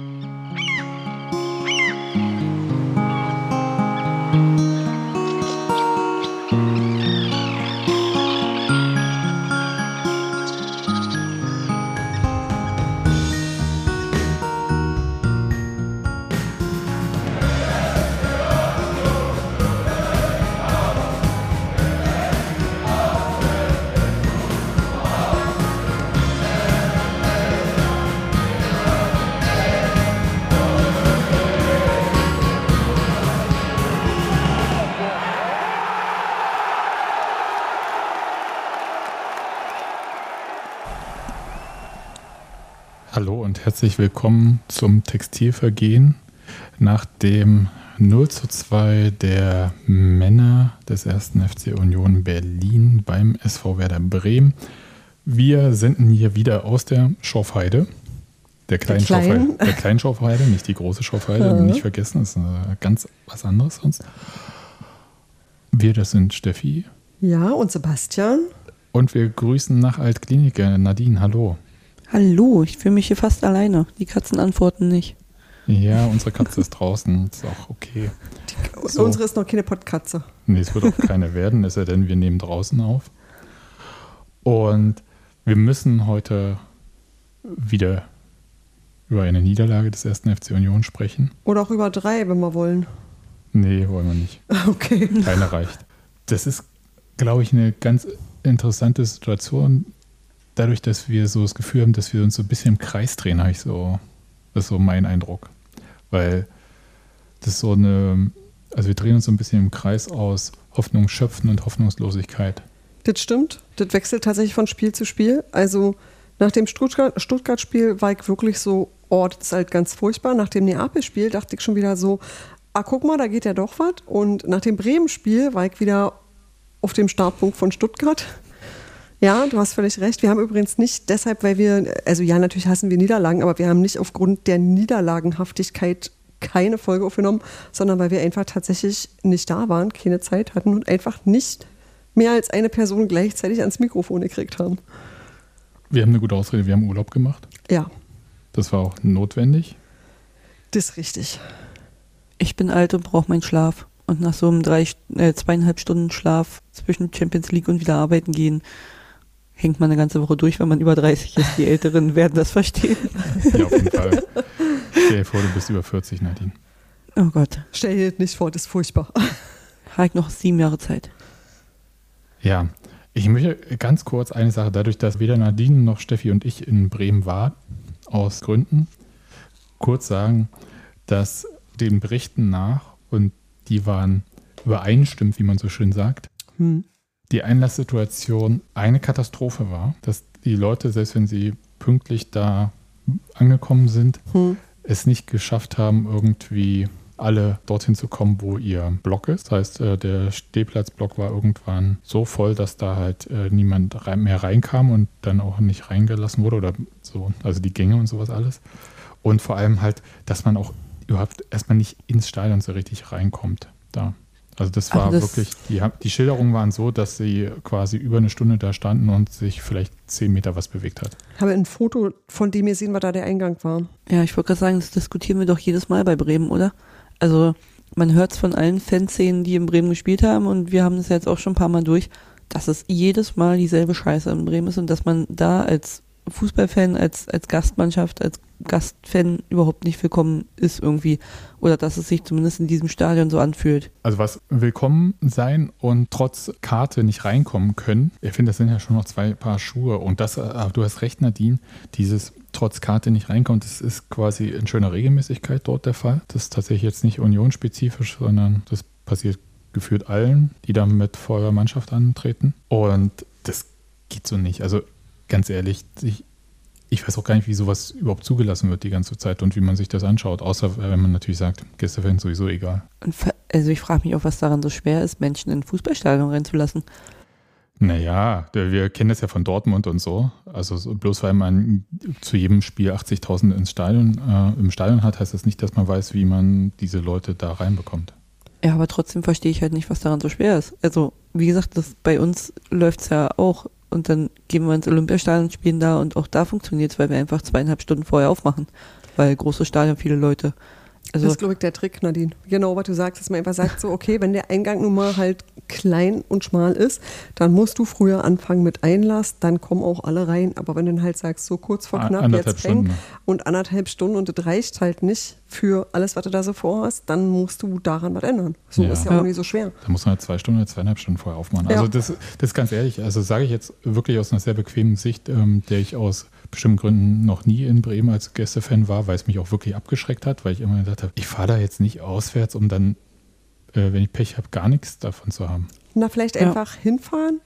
Hallo herzlich willkommen zum Textilvergehen. Nach dem 0 zu 2 der Männer des 1. FC Union Berlin beim SV Werder Bremen. Wir senden hier wieder aus der Schorfheide. Der kleinen, kleinen. Schorfheide, der kleinen Schorfheide, nicht die große Schorfheide, Mhm. nicht vergessen, das ist äh, ganz was anderes sonst. Wir, das sind Steffi Ja, und Sebastian? und wir grüßen nach Altkliniker. Nadine, hallo. Hallo, ich fühle mich hier fast alleine. Die Katzen antworten nicht. Ja, unsere Katze ist draußen, ist auch okay. So. Unsere ist noch keine Pottkatze. Nee, es wird auch keine werden, es sei denn, wir nehmen draußen auf. Und wir müssen heute wieder über eine Niederlage des ersten FC Union sprechen. Oder auch über drei, wenn wir wollen. Nee, wollen wir nicht. Okay. Keine reicht. Das ist, glaube ich, eine ganz interessante Situation. Dadurch, dass wir so das Gefühl haben, dass wir uns so ein bisschen im Kreis drehen, habe ich so, das ist so mein Eindruck. Weil das ist so eine, also wir drehen uns so ein bisschen im Kreis aus Hoffnung schöpfen und Hoffnungslosigkeit. Das stimmt. Das wechselt tatsächlich von Spiel zu Spiel. Also nach dem Stuttgart- Stuttgart-Spiel war ich wirklich so, oh, das ist halt ganz furchtbar. Nach dem Neapel-Spiel dachte ich schon wieder so, ah, guck mal, da geht ja doch was. Und nach dem Bremen-Spiel war ich wieder auf dem Startpunkt von Stuttgart. Ja, du hast völlig recht. Wir haben übrigens nicht deshalb, weil wir, also ja, natürlich hassen wir Niederlagen, aber wir haben nicht aufgrund der Niederlagenhaftigkeit keine Folge aufgenommen, sondern weil wir einfach tatsächlich nicht da waren, keine Zeit hatten und einfach nicht mehr als eine Person gleichzeitig ans Mikrofon gekriegt haben. Wir haben eine gute Ausrede, wir haben Urlaub gemacht. Ja, Das war auch notwendig. das ist richtig. Ich bin alt und brauche meinen Schlaf. Und nach so einem drei, äh, zweieinhalb Stunden Schlaf zwischen Champions League und wieder arbeiten gehen, hängt man eine ganze Woche durch, wenn man über 30 ist. Die Älteren werden das verstehen. Ja, auf jeden Fall. Stell dir vor, du bist über 40, Nadine. Oh Gott, Stell dir das nicht vor, das ist furchtbar. habe ich noch sieben Jahre Zeit. Ja, ich möchte ganz kurz eine Sache, dadurch, dass weder Nadine noch Steffi und ich in Bremen waren, aus Gründen, kurz sagen, dass den Berichten nach, und die waren übereinstimmend, wie man so schön sagt, Hm. Die Einlasssituation eine Katastrophe war, dass die Leute, selbst wenn sie pünktlich da angekommen sind, Hm. es nicht geschafft haben, irgendwie alle dorthin zu kommen, wo ihr Block ist. Das heißt, äh, der Stehplatzblock war irgendwann so voll, dass da halt äh, niemand mehr reinkam und dann auch nicht reingelassen wurde oder so, also die Gänge und sowas alles. Und vor allem halt, dass man auch überhaupt erstmal nicht ins Stadion so richtig reinkommt da. Also das war Also das- wirklich, die, haben- die Schilderungen waren so, dass sie quasi über eine Stunde da standen und sich vielleicht zehn Meter was bewegt hat. Ich habe ein Foto von dem gesehen, was da der Eingang war. Ja, ich wollte gerade sagen, das diskutieren wir doch jedes Mal bei Bremen, oder? Also man hört es von allen Fanszenen, die in Bremen gespielt haben und wir haben das jetzt auch schon ein paar Mal durch, dass es jedes Mal dieselbe Scheiße in Bremen ist und dass man da als Fußballfan, als, als Gastmannschaft, als Gastfan überhaupt nicht willkommen ist irgendwie. Oder dass es sich zumindest in diesem Stadion so anfühlt. Also was willkommen sein und trotz Karte nicht reinkommen können. Ich finde, das sind ja schon noch zwei Paar Schuhe. Und das, äh, du hast recht, Nadine, dieses trotz Karte nicht reinkommt, das ist quasi in schöner Regelmäßigkeit dort der Fall. Das ist tatsächlich jetzt nicht unionsspezifisch, sondern das passiert gefühlt allen, die da mit voller Mannschaft antreten. Und das geht so nicht. Also ganz ehrlich, ich, ich weiß auch gar nicht, wie sowas überhaupt zugelassen wird die ganze Zeit und wie man sich das anschaut. Außer wenn man natürlich sagt, Gästefan sowieso egal. Also ich frage mich auch, was daran so schwer ist, Menschen in Fußballstadion reinzulassen. Naja, wir kennen das ja von Dortmund und so. Also so, bloß weil man zu jedem Spiel 80.000 ins Stadion, äh, im Stadion hat, heißt das nicht, dass man weiß, wie man diese Leute da reinbekommt. Ja, aber trotzdem verstehe ich halt nicht, was daran so schwer ist. Also, wie gesagt, das, bei uns läuft es ja auch und dann gehen wir ins Olympiastadion und spielen da und auch da funktioniert es, weil wir einfach zweieinhalb Stunden vorher aufmachen, weil große Stadion, viele Leute. Also das ist, glaube ich, der Trick, Nadine. Genau, was du sagst, dass man einfach sagt, so, okay, wenn der Eingang nun mal halt klein und schmal ist, dann musst du früher anfangen mit Einlass, dann kommen auch alle rein. Aber wenn du dann halt sagst, so kurz vor knapp, jetzt Stunden. und anderthalb Stunden und das reicht halt nicht für alles, was du da so vorhast, dann musst du daran was ändern. So ja. ist ja, ja auch nicht so schwer. Da muss man halt zwei Stunden oder zweieinhalb Stunden vorher aufmachen. Also ja. das, das ist ganz ehrlich, also sage ich jetzt wirklich aus einer sehr bequemen Sicht, ähm, der ich aus bestimmten Gründen noch nie in Bremen als Gästefan war, weil es mich auch wirklich abgeschreckt hat, weil ich immer gesagt habe, ich fahre da jetzt nicht auswärts, um dann, äh, wenn ich Pech habe, gar nichts davon zu haben. Na, vielleicht ja. einfach hinfahren,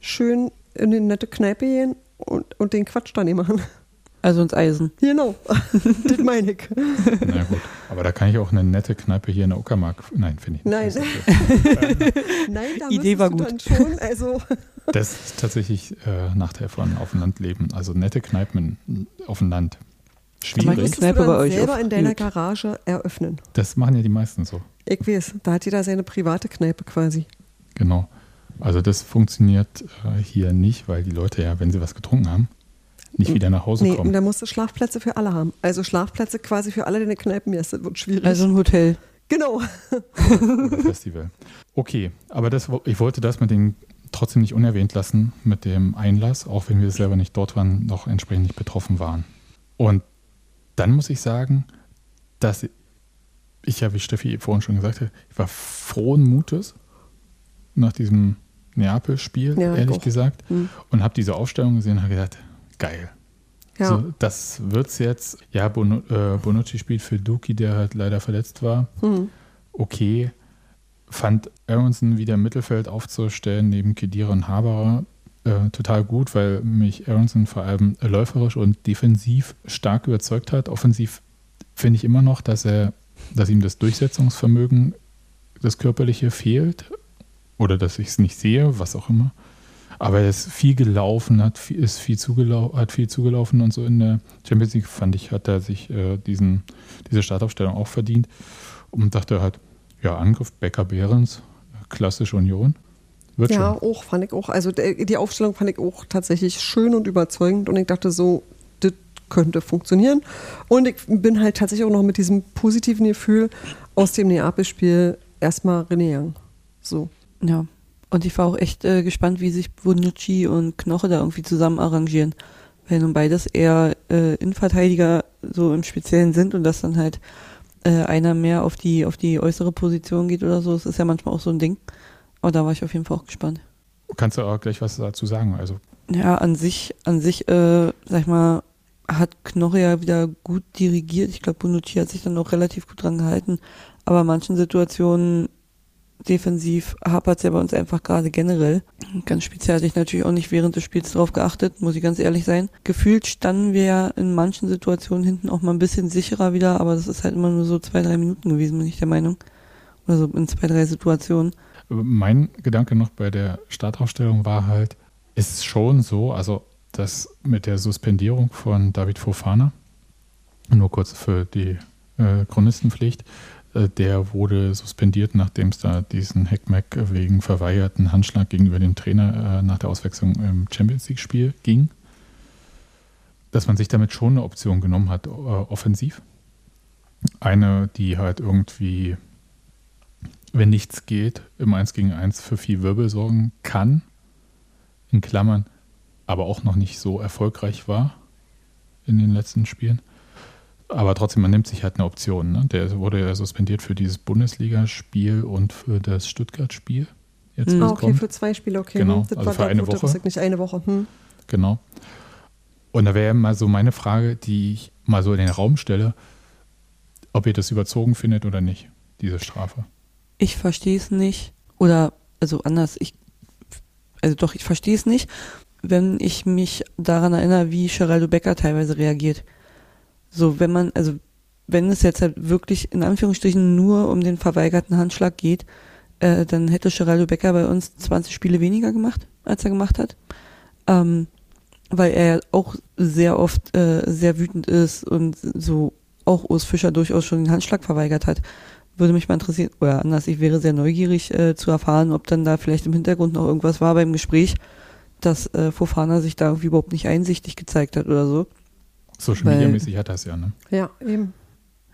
schön in eine nette Kneipe gehen und, und den Quatsch da nicht machen. Also ins Eisen. Genau, das meine ich. Na gut, aber da kann ich auch eine nette Kneipe hier in der Uckermark. Nein, finde ich nicht. Nein, Nein da Idee war gut. Schon, also das ist tatsächlich äh, Nachteil von auf dem Land leben. Also nette Kneipen auf dem Land. Schwierig. Aber Kneipe du dann bei euch selber in deiner Garage eröffnen. Das machen ja die meisten so. Ich weiß, da hat jeder seine private Kneipe quasi. Genau. Also das funktioniert äh, hier nicht, weil die Leute ja, wenn sie was getrunken haben, nicht wieder nach Hause nee, kommen. Nee, da musst du Schlafplätze für alle haben. Also Schlafplätze quasi für alle, die in den Kneipen ist. Das wird schwierig. Also ein Hotel. Genau. Festival. Okay, aber das, ich wollte das mit den trotzdem nicht unerwähnt lassen mit dem Einlass, auch wenn wir selber nicht dort waren, noch entsprechend nicht betroffen waren. Und dann muss ich sagen, dass ich ja, wie Steffi vorhin schon gesagt hat, ich war frohen Mutes nach diesem Neapel-Spiel, ja, ehrlich auch. gesagt, mhm. und habe diese Aufstellung gesehen und habe gedacht, geil. Ja. So, das wird's jetzt. Ja, Bon äh, Bonucci spielt für Duki, der halt leider verletzt war. Mhm. Okay, fand Aronson wieder im Mittelfeld aufzustellen, neben Kedira und Haberer, äh, total gut, weil mich Aronson vor allem läuferisch und defensiv stark überzeugt hat. Offensiv finde ich immer noch, dass er, dass ihm das Durchsetzungsvermögen, das Körperliche fehlt. Oder dass ich es nicht sehe, was auch immer. Aber er ist viel gelaufen, hat viel, ist viel zugelau hat viel zugelaufen und so in der Champions League, fand ich, hat er sich äh, diesen, diese Startaufstellung auch verdient. Und dachte halt, ja, Angriff Becker Behrens, klassisch Union. Wird ja, schon. auch, fand ich auch. Also die Aufstellung fand ich auch tatsächlich schön und überzeugend und ich dachte so, das könnte funktionieren. Und ich bin halt tatsächlich auch noch mit diesem positiven Gefühl aus dem Neapel-Spiel erstmal René Young. So. Ja. Und ich war auch echt äh, gespannt, wie sich Bonucci und Knoche da irgendwie zusammen arrangieren. Weil nun beides eher äh, Innenverteidiger so im Speziellen sind und das dann halt äh, einer mehr auf die, auf die äußere Position geht oder so. Das ist ja manchmal auch so ein Ding. Aber da war ich auf jeden Fall auch gespannt. Kannst du auch gleich was dazu sagen? Also ja, an sich, an sich, äh, sag ich mal, hat Knoche ja wieder gut dirigiert. Ich glaube, Bonucci hat sich dann auch relativ gut dran gehalten. Aber in manchen Situationen defensiv hapert es ja bei uns einfach gerade generell. Ganz speziell hatte ich natürlich auch nicht während des Spiels darauf geachtet, muss ich ganz ehrlich sein. Gefühlt standen wir ja in manchen Situationen hinten auch mal ein bisschen sicherer wieder, aber das ist halt immer nur so zwei, drei Minuten gewesen, bin ich der Meinung. Oder so in zwei, drei Situationen. Mein Gedanke noch bei der Startaufstellung war halt, ist schon so, also das mit der Suspendierung von David Fofana, nur kurz für die äh, Chronistenpflicht, der wurde suspendiert, nachdem es da diesen Heckmeck wegen verweigerten Handschlag gegenüber dem Trainer äh, nach der Auswechslung im Champions League-Spiel ging. Dass man sich damit schon eine Option genommen hat, äh, offensiv. Eine, die halt irgendwie, wenn nichts geht, im 1 gegen 1 für viel Wirbel sorgen kann. In Klammern, aber auch noch nicht so erfolgreich war in den letzten Spielen. Aber trotzdem, man nimmt sich halt eine Option. Ne? Der wurde ja suspendiert für dieses Bundesligaspiel und für das Stuttgart-Spiel. Jetzt, mhm. Ah, okay, kommt. für zwei Spiele, okay. Genau, das also für eine Woche. Nicht eine Woche. Hm. Genau. Und da wäre mal so meine Frage, die ich mal so in den Raum stelle, ob ihr das überzogen findet oder nicht, diese Strafe. Ich verstehe es nicht. Oder, also anders, ich, also doch, ich verstehe es nicht, wenn ich mich daran erinnere, wie Geraldo Becker teilweise reagiert. So, wenn man, also wenn es jetzt halt wirklich in Anführungsstrichen nur um den verweigerten Handschlag geht, äh, dann hätte Geraldo Becker bei uns 20 Spiele weniger gemacht, als er gemacht hat. Ähm, weil er auch sehr oft äh, sehr wütend ist und so auch Urs Fischer durchaus schon den Handschlag verweigert hat. Würde mich mal interessieren, oder anders, ich wäre sehr neugierig äh, zu erfahren, ob dann da vielleicht im Hintergrund noch irgendwas war beim Gespräch, dass äh, Fofana sich da irgendwie überhaupt nicht einsichtig gezeigt hat oder so. Social Weil- Media mäßig hat das ja, ne? Ja, eben.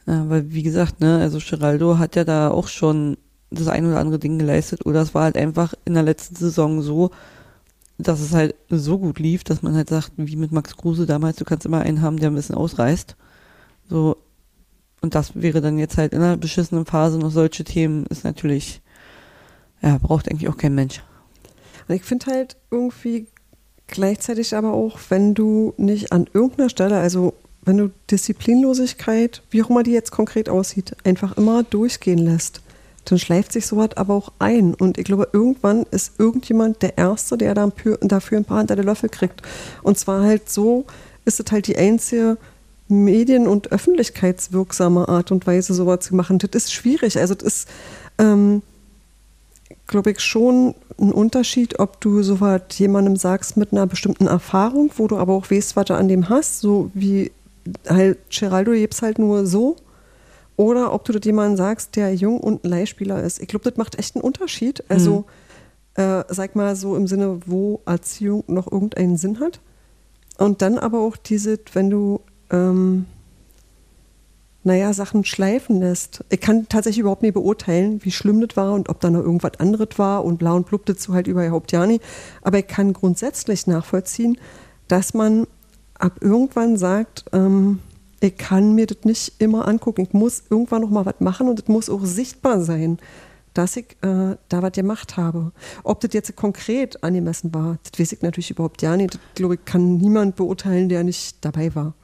Ja, weil wie gesagt, ne, also Geraldo hat ja da auch schon das ein oder andere Ding geleistet oder es war halt einfach in der letzten Saison so, dass es halt so gut lief, dass man halt sagt, wie mit Max Kruse damals, du kannst immer einen haben, der ein bisschen ausreißt. So, und das wäre dann jetzt halt in einer beschissenen Phase noch solche Themen, ist natürlich, ja, braucht eigentlich auch kein Mensch. Und ich finde halt irgendwie gleichzeitig aber auch, wenn du nicht an irgendeiner Stelle, also wenn du Disziplinlosigkeit, wie auch immer die jetzt konkret aussieht, einfach immer durchgehen lässt, dann schleift sich sowas aber auch ein. Und ich glaube, irgendwann ist irgendjemand der Erste, der dafür, ein paar hinter der Löffel kriegt. Und zwar halt so, ist es halt die einzige medien- und öffentlichkeitswirksame Art und Weise, sowas zu machen. Das ist schwierig. Also das ist, ähm, glaube ich, schon ein Unterschied, ob du sowas jemandem sagst mit einer bestimmten Erfahrung, wo du aber auch weißt, was du an dem hast, so wie halt Geraldo lebst halt nur so, oder ob du das jemandem sagst, der jung und ein Leihspieler ist. Ich glaube, das macht echt einen Unterschied. Also, äh, sag mal so im Sinne, wo Erziehung noch irgendeinen Sinn hat. Und dann aber auch diese, wenn du, ähm, naja, Sachen schleifen lässt. Ich kann tatsächlich überhaupt nicht beurteilen, wie schlimm das war und ob da noch irgendwas anderes war und blau und blub dazu halt überhaupt ja nicht. Aber ich kann grundsätzlich nachvollziehen, dass man ab irgendwann sagt, ähm, ich kann mir das nicht immer angucken. Ich muss irgendwann noch mal was machen und es muss auch sichtbar sein, dass ich äh, da was gemacht habe. Ob das jetzt konkret angemessen war, das weiß ich natürlich überhaupt ja nicht. Das, glaube ich, kann niemand beurteilen, der nicht dabei war.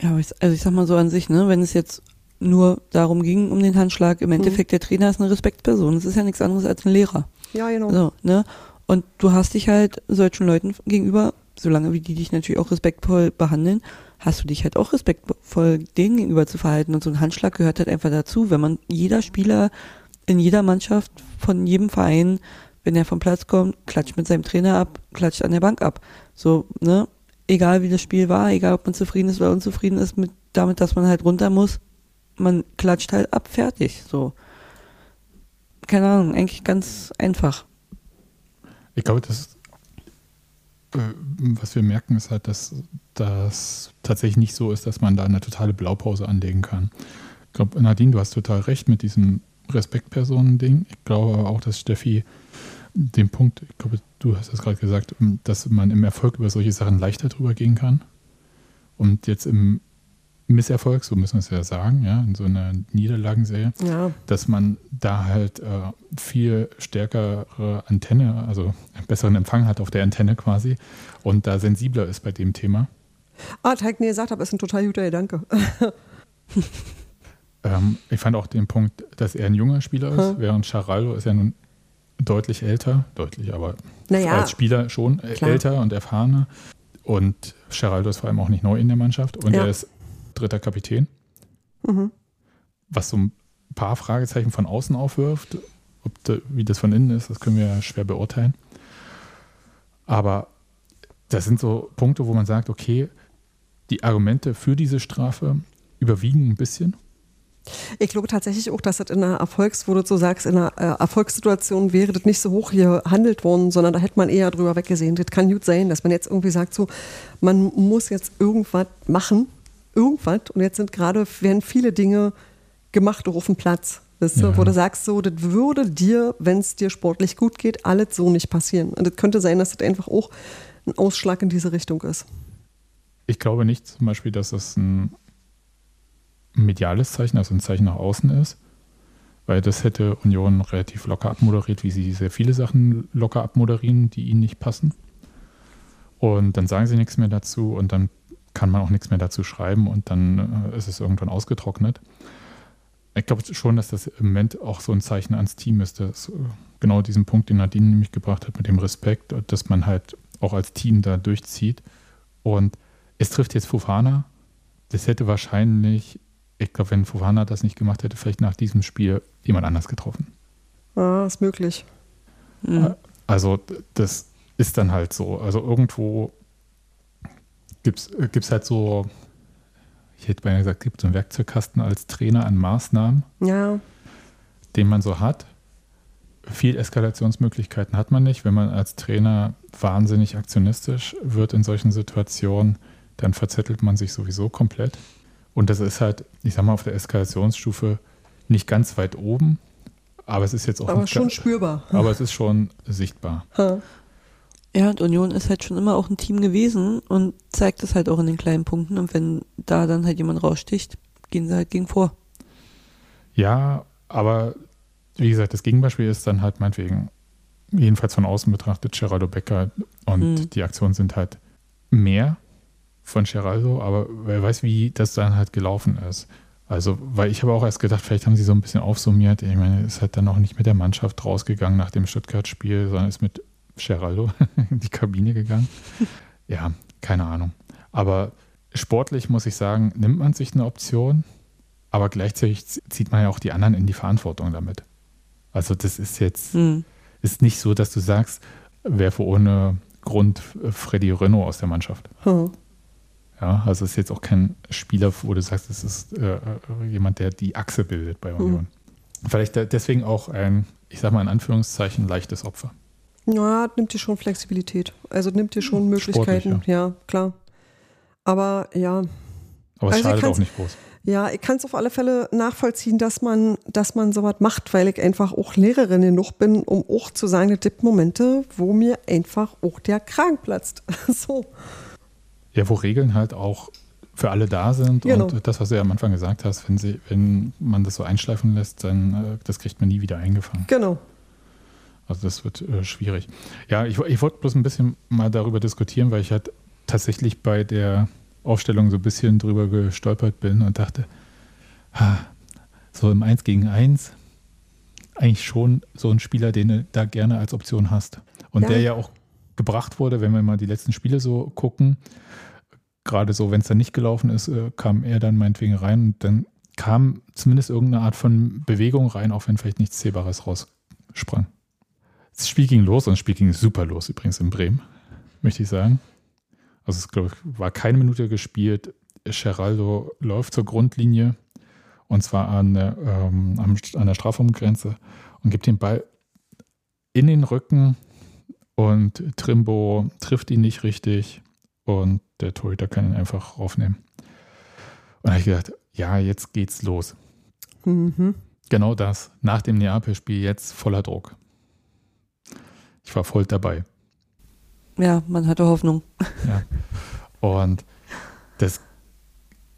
Ja, also ich sag mal so an sich, ne, wenn es jetzt nur darum ging, um den Handschlag, im Endeffekt der Trainer ist eine Respektperson. Das ist ja nichts anderes als ein Lehrer. Ja, genau. So, ne? Und du hast dich halt solchen Leuten gegenüber, solange wie die dich natürlich auch respektvoll behandeln, hast du dich halt auch respektvoll denen gegenüber zu verhalten. Und so ein Handschlag gehört halt einfach dazu. Wenn man jeder Spieler in jeder Mannschaft von jedem Verein, wenn er vom Platz kommt, klatscht mit seinem Trainer ab, klatscht an der Bank ab. So, ne? Egal wie das Spiel war, egal ob man zufrieden ist oder unzufrieden ist mit damit, dass man halt runter muss, man klatscht halt ab, fertig. So. Keine Ahnung, eigentlich ganz einfach. Ich glaube, das, äh, was wir merken, ist halt, dass das tatsächlich nicht so ist, dass man da eine totale Blaupause anlegen kann. Ich glaube, Nadine, du hast total recht mit diesem Respektpersonen-Ding. Ich glaube aber auch, dass Steffi den Punkt, ich glaube, du hast es gerade gesagt, dass man im Erfolg über solche Sachen leichter drüber gehen kann. Und jetzt im Misserfolg, so müssen wir es ja sagen, ja, in so einer Niederlagenserie, Ja, dass man da halt äh, viel stärkere Antenne, also einen besseren Empfang hat auf der Antenne quasi und da sensibler ist bei dem Thema. Ah, Teig, nee, gesagt habe, ist ein total guter Gedanke. Ähm, ich fand auch den Punkt, dass er ein junger Spieler ist, Hm. während Charaldo ist ja nun deutlich älter, deutlich, aber Naja, als Spieler schon klar. älter und erfahrener. Und Geraldo ist vor allem auch nicht neu in der Mannschaft und Ja. er ist dritter Kapitän, mhm. was so ein paar Fragezeichen von außen aufwirft. Ob da, wie das von innen ist, das können wir ja schwer beurteilen. Aber das sind so Punkte, wo man sagt, okay, die Argumente für diese Strafe überwiegen ein bisschen. Ich glaube tatsächlich auch, dass das in einer Erfolgs, wo du so sagst, in einer äh, Erfolgssituation wäre das nicht so hoch hier handelt worden, sondern da hätte man eher drüber weggesehen. Das kann gut sein, dass man jetzt irgendwie sagt, so, man muss jetzt irgendwas machen, irgendwas. Und jetzt sind gerade, werden viele Dinge gemacht, auch auf dem Platz. Weißt du, Ja. wo du sagst, so, das würde dir, wenn es dir sportlich gut geht, alles so nicht passieren. Und das könnte sein, dass das einfach auch ein Ausschlag in diese Richtung ist. Ich glaube nicht zum Beispiel, dass das ein mediales Zeichen, also ein Zeichen nach außen ist, weil das hätte Union relativ locker abmoderiert, wie sie sehr viele Sachen locker abmoderieren, die ihnen nicht passen. Und dann sagen sie nichts mehr dazu und dann kann man auch nichts mehr dazu schreiben und dann äh, ist es irgendwann ausgetrocknet. Ich glaube schon, dass das im Moment auch so ein Zeichen ans Team ist, dass äh, genau diesen Punkt, den Nadine nämlich gebracht hat mit dem Respekt, dass man halt auch als Team da durchzieht. Und es trifft jetzt Fofana. Das hätte wahrscheinlich, ich glaube, wenn Fofana das nicht gemacht hätte, vielleicht nach diesem Spiel jemand anders getroffen. Ah, ist möglich. Mhm. Also das ist dann halt so. Also irgendwo gibt es halt so, ich hätte beinahe gesagt, gibt so einen Werkzeugkasten als Trainer an Maßnahmen, Ja, den man so hat. viel Eskalationsmöglichkeiten hat man nicht. Wenn man als Trainer wahnsinnig aktionistisch wird in solchen Situationen, dann verzettelt man sich sowieso komplett. Und das ist halt, ich sag mal, auf der Eskalationsstufe nicht ganz weit oben, aber es ist jetzt auch Aber nicht schon ganz- spürbar. aber es ist schon sichtbar. Ha. Ja, und Union ist halt schon immer auch ein Team gewesen und zeigt es halt auch in den kleinen Punkten. Und wenn da dann halt jemand raussticht, gehen sie halt gegen vor. Ja, aber wie gesagt, das Gegenbeispiel ist dann halt meinetwegen, jedenfalls von außen betrachtet, Geraldo Becker und Mhm. die Aktionen sind halt mehr von Geraldo, aber wer weiß, wie das dann halt gelaufen ist. Also, weil ich habe auch erst gedacht, vielleicht haben sie so ein bisschen aufsummiert. Ich meine, ist halt dann auch nicht mit der Mannschaft rausgegangen nach dem Stuttgart-Spiel, sondern ist mit Geraldo in die Kabine gegangen. Ja, keine Ahnung. Aber sportlich muss ich sagen, nimmt man sich eine Option, aber gleichzeitig zieht man ja auch die anderen in die Verantwortung damit. Also das ist jetzt Hm. ist nicht so, dass du sagst, werfe ohne Grund Freddy Renault aus der Mannschaft. Ha. Ja, also ist jetzt auch kein Spieler, wo du sagst, es ist äh, äh, jemand, der die Achse bildet bei Union. Vielleicht da- deswegen auch ein, ich sag mal in Anführungszeichen, leichtes Opfer. Ja, nimmt dir schon Flexibilität. Also nimmt dir schon Möglichkeiten. Sportlich, ja. klar. Aber ja, Aber es Also schadet auch nicht groß. ja, ich kann es auf alle Fälle nachvollziehen, dass man, dass man sowas macht, weil ich einfach auch Lehrerin genug bin, um auch zu sagen, es gibt Momente, wo mir einfach auch der Kragen platzt. so. Ja, wo Regeln halt auch für alle da sind Genau. und das, was du ja am Anfang gesagt hast, wenn, sie, wenn man das so einschleifen lässt, dann äh, das kriegt man nie wieder eingefangen. Genau. Also das wird äh, schwierig. Ja, ich, ich wollte bloß ein bisschen mal darüber diskutieren, weil ich halt tatsächlich bei der Aufstellung so ein bisschen drüber gestolpert bin und dachte, ha, so im 1 gegen 1 eigentlich schon so ein Spieler, den du da gerne als Option hast. Und Ja. der ja auch gebracht wurde, wenn wir mal die letzten Spiele so gucken, gerade so, wenn es dann nicht gelaufen ist, äh, kam er dann meinetwegen rein und dann kam zumindest irgendeine Art von Bewegung rein, auch wenn vielleicht nichts Zählbares raussprang. Das Spiel ging los und das Spiel ging super los, übrigens in Bremen, möchte ich sagen. Also es glaube ich, war keine Minute gespielt. Geraldo läuft zur Grundlinie und zwar an der, ähm, an der Strafraumgrenze und gibt den Ball in den Rücken und Trimbo trifft ihn nicht richtig und der Torhüter kann ihn einfach aufnehmen. Und da habe ich gedacht, ja, jetzt geht's los. Mhm. Genau das. Nach dem Neapel-Spiel jetzt voller Druck. Ich war voll dabei. Ja, man hatte Hoffnung. Ja. Und das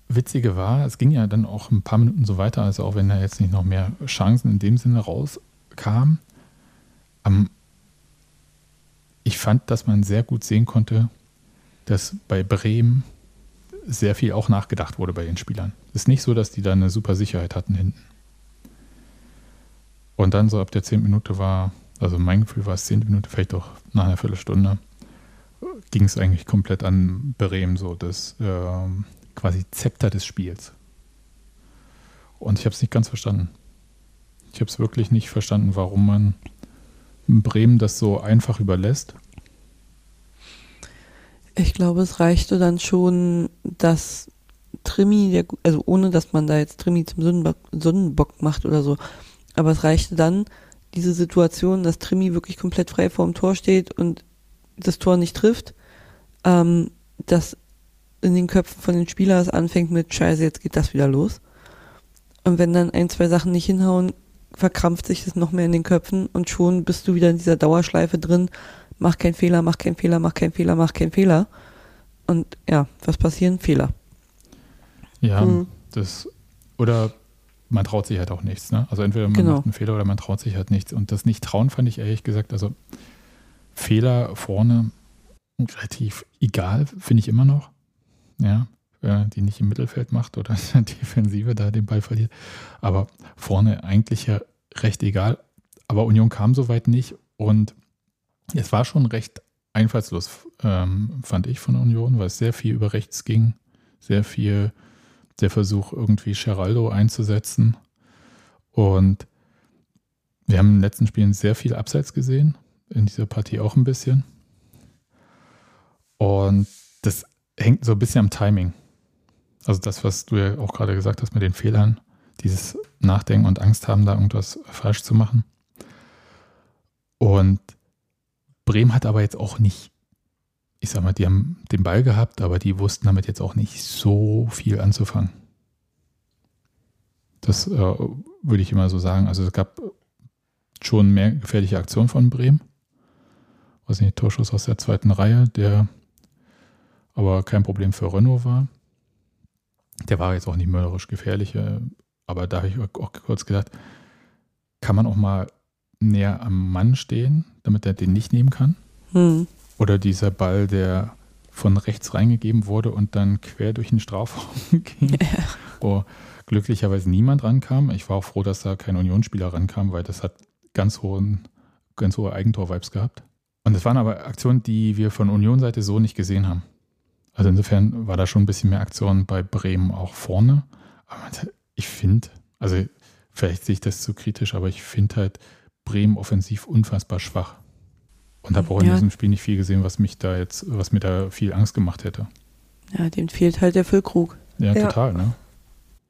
Witzige war, es ging ja dann auch ein paar Minuten so weiter, also auch wenn da jetzt nicht noch mehr Chancen in dem Sinne rauskamen. Ähm, ich fand, dass man sehr gut sehen konnte, dass bei Bremen sehr viel auch nachgedacht wurde bei den Spielern. Es ist nicht so, dass die da eine super Sicherheit hatten hinten. Und dann so ab der 10. Minute war, also mein Gefühl war es 10. Minute, vielleicht auch nach einer Viertelstunde, ging es eigentlich komplett an Bremen, so das ähm, quasi Zepter des Spiels. Und ich habe es nicht ganz verstanden. Ich habe es wirklich nicht verstanden, warum man Bremen das so einfach überlässt. Ich glaube, es reichte dann schon, dass Trimi, der, also ohne dass man da jetzt Trimi zum Sonnenbock, Sonnenbock macht oder so, aber es reichte dann diese Situation, dass Trimi wirklich komplett frei vorm Tor steht und das Tor nicht trifft, ähm, dass in den Köpfen von den Spielern es anfängt mit Scheiße, jetzt geht das wieder los. Und wenn dann ein, zwei Sachen nicht hinhauen, verkrampft sich das noch mehr in den Köpfen und schon bist du wieder in dieser Dauerschleife drin, mach keinen Fehler, mach keinen Fehler, mach keinen Fehler, mach keinen Fehler. Und ja, was passieren? Fehler. Ja, Mhm. das oder man traut sich halt auch nichts. Ne? Also entweder man Genau. macht einen Fehler oder man traut sich halt nichts. Und das Nicht-Trauen fand ich ehrlich gesagt, also Fehler vorne relativ egal, finde ich immer noch. Ja, wer die nicht im Mittelfeld macht oder in der Defensive da den Ball verliert. Aber vorne eigentlich ja recht egal. Aber Union kam soweit nicht und es war schon recht einfallslos, ähm, fand ich von Union, weil es sehr viel über rechts ging, sehr viel der Versuch, irgendwie Geraldo einzusetzen. Und wir haben in den letzten Spielen sehr viel Abseits gesehen, in dieser Partie auch ein bisschen. Und das hängt so ein bisschen am Timing. Also das, was du ja auch gerade gesagt hast mit den Fehlern, dieses Nachdenken und Angst haben, da irgendwas falsch zu machen. Und Bremen hat aber jetzt auch nicht, ich sag mal, die haben den Ball gehabt, aber die wussten damit jetzt auch nicht so viel anzufangen. Das äh, würde ich immer so sagen. Also es gab schon mehr gefährliche Aktionen von Bremen. Was nicht, Torschuss aus der zweiten Reihe, der aber kein Problem für Renault war. Der war jetzt auch nicht mörderisch gefährlich, äh, aber da habe ich auch kurz gedacht, kann man auch mal näher am Mann stehen, damit er den nicht nehmen kann? Hm. Oder dieser Ball, der von rechts reingegeben wurde und dann quer durch den Strafraum ging, Ja. wo glücklicherweise niemand rankam. Ich war auch froh, dass da kein Unionsspieler rankam, weil das hat ganz hohen, ganz hohe Eigentor-Vibes gehabt. Und das waren aber Aktionen, die wir von Union-Seite so nicht gesehen haben. Also insofern war da schon ein bisschen mehr Aktion bei Bremen auch vorne. Aber ich finde, also vielleicht sehe ich das zu kritisch, aber ich finde halt Bremen offensiv unfassbar schwach. Und habe auch in Ja. diesem Spiel nicht viel gesehen, was mich da jetzt, was mir da viel Angst gemacht hätte. ja, dem fehlt halt der Füllkrug. Ja, Ja. total, ne?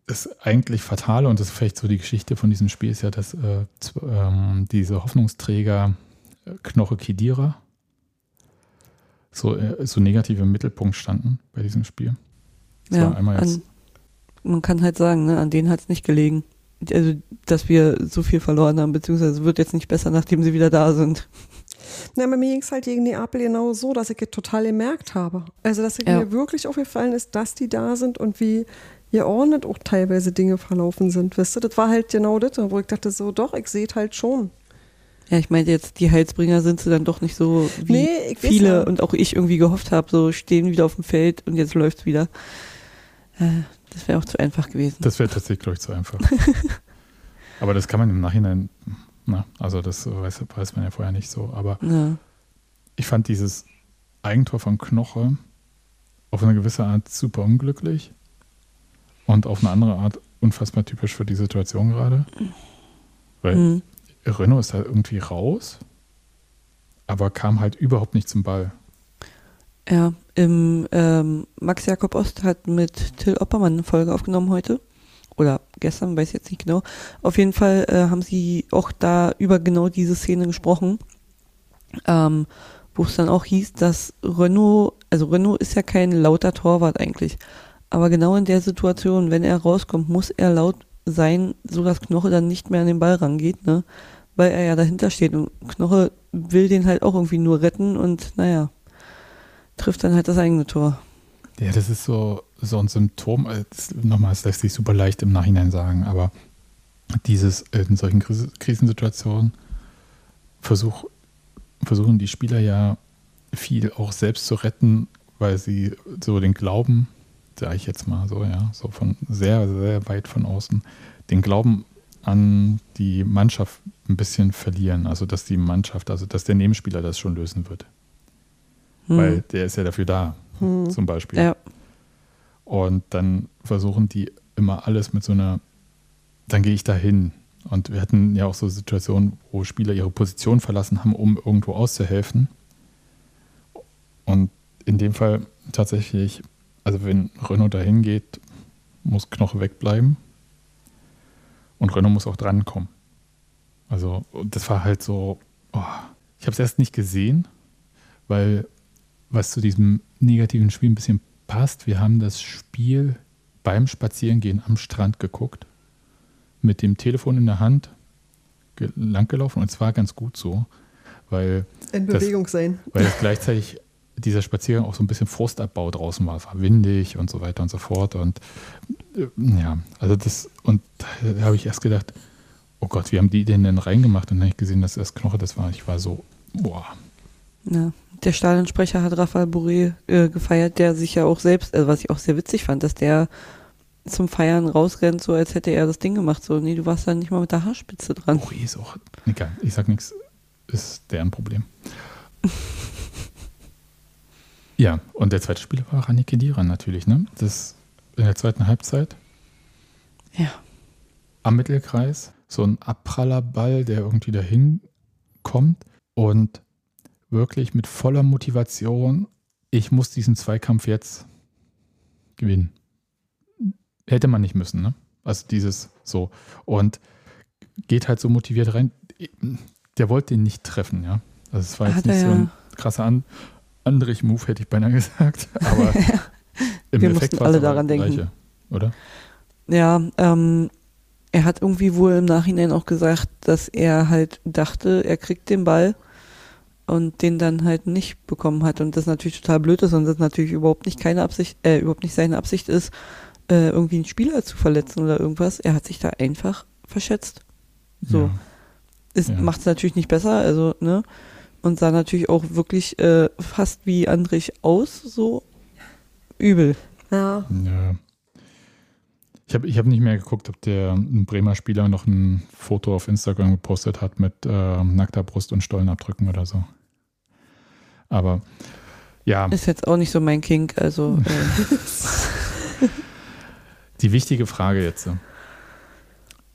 Das eigentlich Fatale und das ist vielleicht so die Geschichte von diesem Spiel ist ja, dass äh, ähm, diese Hoffnungsträger äh, Knoche Kedira so, äh, so negativ im Mittelpunkt standen bei diesem Spiel. Das Ja, war einmal jetzt, an, man kann halt sagen, ne, an denen hat es nicht gelegen. Also, dass wir so viel verloren haben, beziehungsweise es wird jetzt nicht besser, nachdem sie wieder da sind. Na, bei mir ging es halt gegen Neapel genau so, dass ich es total gemerkt habe. Also, dass es Ja. mir wirklich aufgefallen ist, dass die da sind und wie geordnet auch teilweise Dinge verlaufen sind. Wisst ihr, das war halt genau das, wo ich dachte so, doch, ich sehe es halt schon. Ja, ich meinte jetzt, die Heilsbringer sind sie dann doch nicht so, wie Nee, viele und auch ich irgendwie gehofft habe, so stehen wieder auf dem Feld und jetzt läuft's wieder. Äh, das wäre auch zu einfach gewesen. das wäre tatsächlich, glaube ich, zu einfach. Aber das kann man im Nachhinein, na, also das weiß, weiß man ja vorher nicht so. Aber ja. ich fand dieses Eigentor von Knoche auf eine gewisse Art super unglücklich und auf eine andere Art unfassbar typisch für die Situation gerade. Weil Hm. Renault ist da irgendwie raus, aber kam halt überhaupt nicht zum Ball. Ja, im ähm, Max Jakob Ost hat mit Till Oppermann eine Folge aufgenommen heute. Oder gestern, weiß jetzt nicht genau. Auf jeden Fall äh, haben sie auch da über genau diese Szene gesprochen. Ähm, wo es dann auch hieß, dass Renault, also Renault ist ja kein lauter Torwart eigentlich. Aber genau in der Situation, wenn er rauskommt, muss er laut sein, so dass Knoche dann nicht mehr an den Ball rangeht, ne? Weil er ja dahinter steht und Knoche will den halt auch irgendwie nur retten und naja, trifft dann halt das eigene Tor. Ja, das ist so, so ein Symptom. äh, Nochmal, es lässt sich super leicht im Nachhinein sagen, aber dieses äh, in solchen Kris- Krisensituationen versuch, versuchen die Spieler ja viel auch selbst zu retten, weil sie so den Glauben, sage ich jetzt mal so, ja, so von sehr, sehr weit von außen, den Glauben an die Mannschaft ein bisschen verlieren. Also, dass die Mannschaft, also dass der Nebenspieler das schon lösen wird. Hm. Weil der ist ja dafür da, Hm. zum Beispiel. ja, Und dann versuchen die immer alles mit so einer, dann gehe ich da hin. Und wir hatten ja auch so Situationen, wo Spieler ihre Position verlassen haben, um irgendwo auszuhelfen. Und in dem Fall tatsächlich, also wenn Renault da hingeht, muss Knoche wegbleiben. Und Renault muss auch drankommen. Also, das war halt so, oh, ich habe es erst nicht gesehen, weil was zu diesem negativen Spiel ein bisschen passt, wir haben das Spiel beim Spazierengehen am Strand geguckt, mit dem Telefon in der Hand ge- langgelaufen und es war ganz gut so, weil, In Das- Bewegung sein. weil es gleichzeitig dieser Spaziergang auch so ein bisschen Frustabbau draußen war. War windig und so weiter und so fort. Und äh, ja, also das, und da habe ich erst gedacht, oh Gott, wie haben die den denn reingemacht? Und dann habe ich gesehen, dass das Knoche das war. Ich war so, boah, ja. Der Stadionsprecher hat Rafael Bourré äh, gefeiert, der sich ja auch selbst, also was ich auch sehr witzig fand, dass der zum Feiern rausrennt, so als hätte er das Ding gemacht. So, nee, du warst da nicht mal mit der Haarspitze dran. Uri ist auch, egal, ich sag nichts, ist deren Problem. ja, und der zweite Spieler war Rani Kedira natürlich, ne? Das in der zweiten Halbzeit Ja. am Mittelkreis, so ein Abprallerball, der irgendwie dahin kommt und wirklich mit voller Motivation, ich muss diesen Zweikampf jetzt gewinnen. Hätte man nicht müssen, ne? Also dieses so. Und geht halt so motiviert rein. der wollte ihn nicht treffen, ja. Also es war jetzt Hat nicht er so ein krasser An Andrich-Move, hätte ich beinahe gesagt. Aber im Wir Effekt mussten alle daran denken. Gleiche, oder? Ja, ähm, er hat irgendwie wohl im Nachhinein auch gesagt, dass er halt dachte, er kriegt den Ball und den dann halt nicht bekommen hat und das natürlich total blöd ist und das natürlich überhaupt nicht keine Absicht, äh, überhaupt nicht seine Absicht ist, äh, irgendwie einen Spieler zu verletzen oder irgendwas. Er hat sich da einfach verschätzt. So. Ja. Es Ja. macht es natürlich nicht besser, also, ne? Und sah natürlich auch wirklich äh, fast wie Andrich aus, so übel. Ja, Ja. Ich habe ich hab nicht mehr geguckt, ob der ein Bremer Spieler noch ein Foto auf Instagram gepostet hat mit äh, nackter Brust und Stollenabdrücken oder so. Aber ja, Ist jetzt auch nicht so mein Kink, also äh, die wichtige Frage jetzt. so.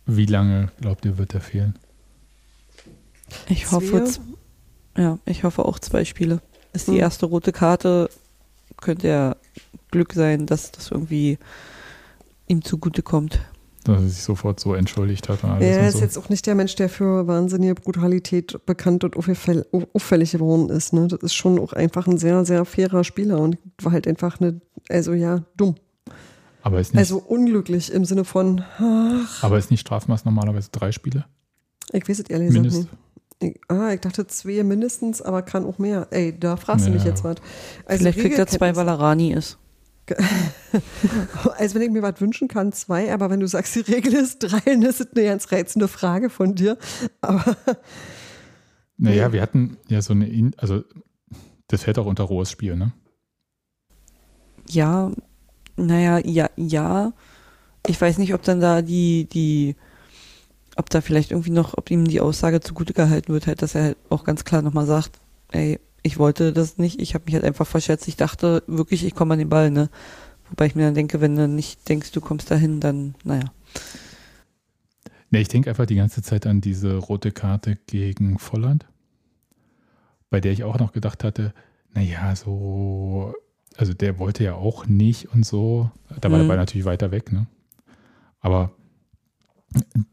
Wie lange, glaubt ihr, wird er fehlen? ich hoffe, ja, ich hoffe auch zwei Spiele. Ist die Hm. erste rote Karte, könnte ja Glück sein, dass das irgendwie ihm zugutekommt. Dass er sich sofort so entschuldigt hat und alles er und ist so. jetzt auch nicht der Mensch, der für wahnsinnige Brutalität bekannt und auffäll- auffällig geworden ist. Ne? Das ist schon auch einfach ein sehr, sehr fairer Spieler und war halt einfach eine, also ja, dumm. aber ist nicht, Also unglücklich im Sinne von, ach, aber ist nicht Strafmaß normalerweise drei Spiele? ich weiß es ehrlich gesagt Mindest. nicht. Ich, ah, ich dachte zwei mindestens, aber kann auch mehr. Ey, da fragst du mich Ja. jetzt was. Also Vielleicht kriegt er zwei, weil er Rani ist. Also wenn ich mir was wünschen kann, zwei, aber wenn du sagst, die Regel ist drei, dann ist es eine ganz reizende Frage von dir. Aber Naja, wir hatten ja so eine, In also das fällt auch unter rohes Spiel, ne? Ja, naja, ja, ja. Ich weiß nicht, ob dann da die, die, ob da vielleicht irgendwie noch, ob ihm die Aussage zugute gehalten wird, halt, dass er halt auch ganz klar nochmal sagt, ey, ich wollte das nicht, ich habe mich halt einfach verschätzt, ich dachte wirklich, ich komme an den Ball, ne? Wobei ich mir dann denke, wenn du nicht denkst, du kommst dahin, dann, naja. Ne, ich denke einfach die ganze Zeit an diese rote Karte gegen Volland, bei der ich auch noch gedacht hatte, naja, so, also der wollte ja auch nicht und so. Da war Mhm. der Ball natürlich weiter weg, ne? Aber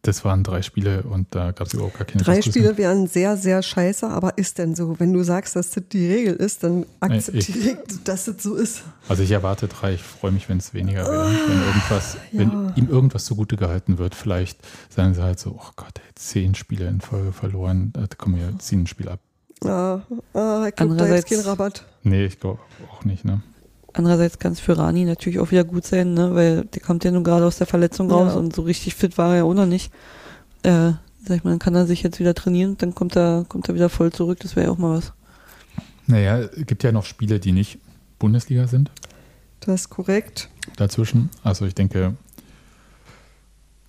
das waren drei Spiele und da gab es überhaupt gar keine drei Diskussion. Spiele wären sehr, sehr scheiße, aber ist denn so? Wenn du sagst, dass das die Regel ist, dann akzeptiere ich, dass das so ist. Also ich erwarte drei, ich freue mich, wenn es weniger wäre. Wenn irgendwas, ja. wenn ihm irgendwas zugute gehalten wird, vielleicht sagen sie halt so, oh Gott, ey, zehn Spiele in Folge verloren, da kommen wir ziehen ein Spiel ab. Ah, ah, ich glaube, da Andererseits- ist kein Rabatt. Nee, ich glaube auch nicht, ne? Andererseits kann es für Rani natürlich auch wieder gut sein, ne? weil der kommt ja nun gerade aus der Verletzung Ja. raus und so richtig fit war er ja auch noch nicht. Äh, sag ich mal, dann kann er sich jetzt wieder trainieren und dann kommt er, kommt er wieder voll zurück, das wäre ja auch mal was. Naja, es gibt ja noch Spiele, die nicht Bundesliga sind Das ist korrekt. dazwischen. Also ich denke,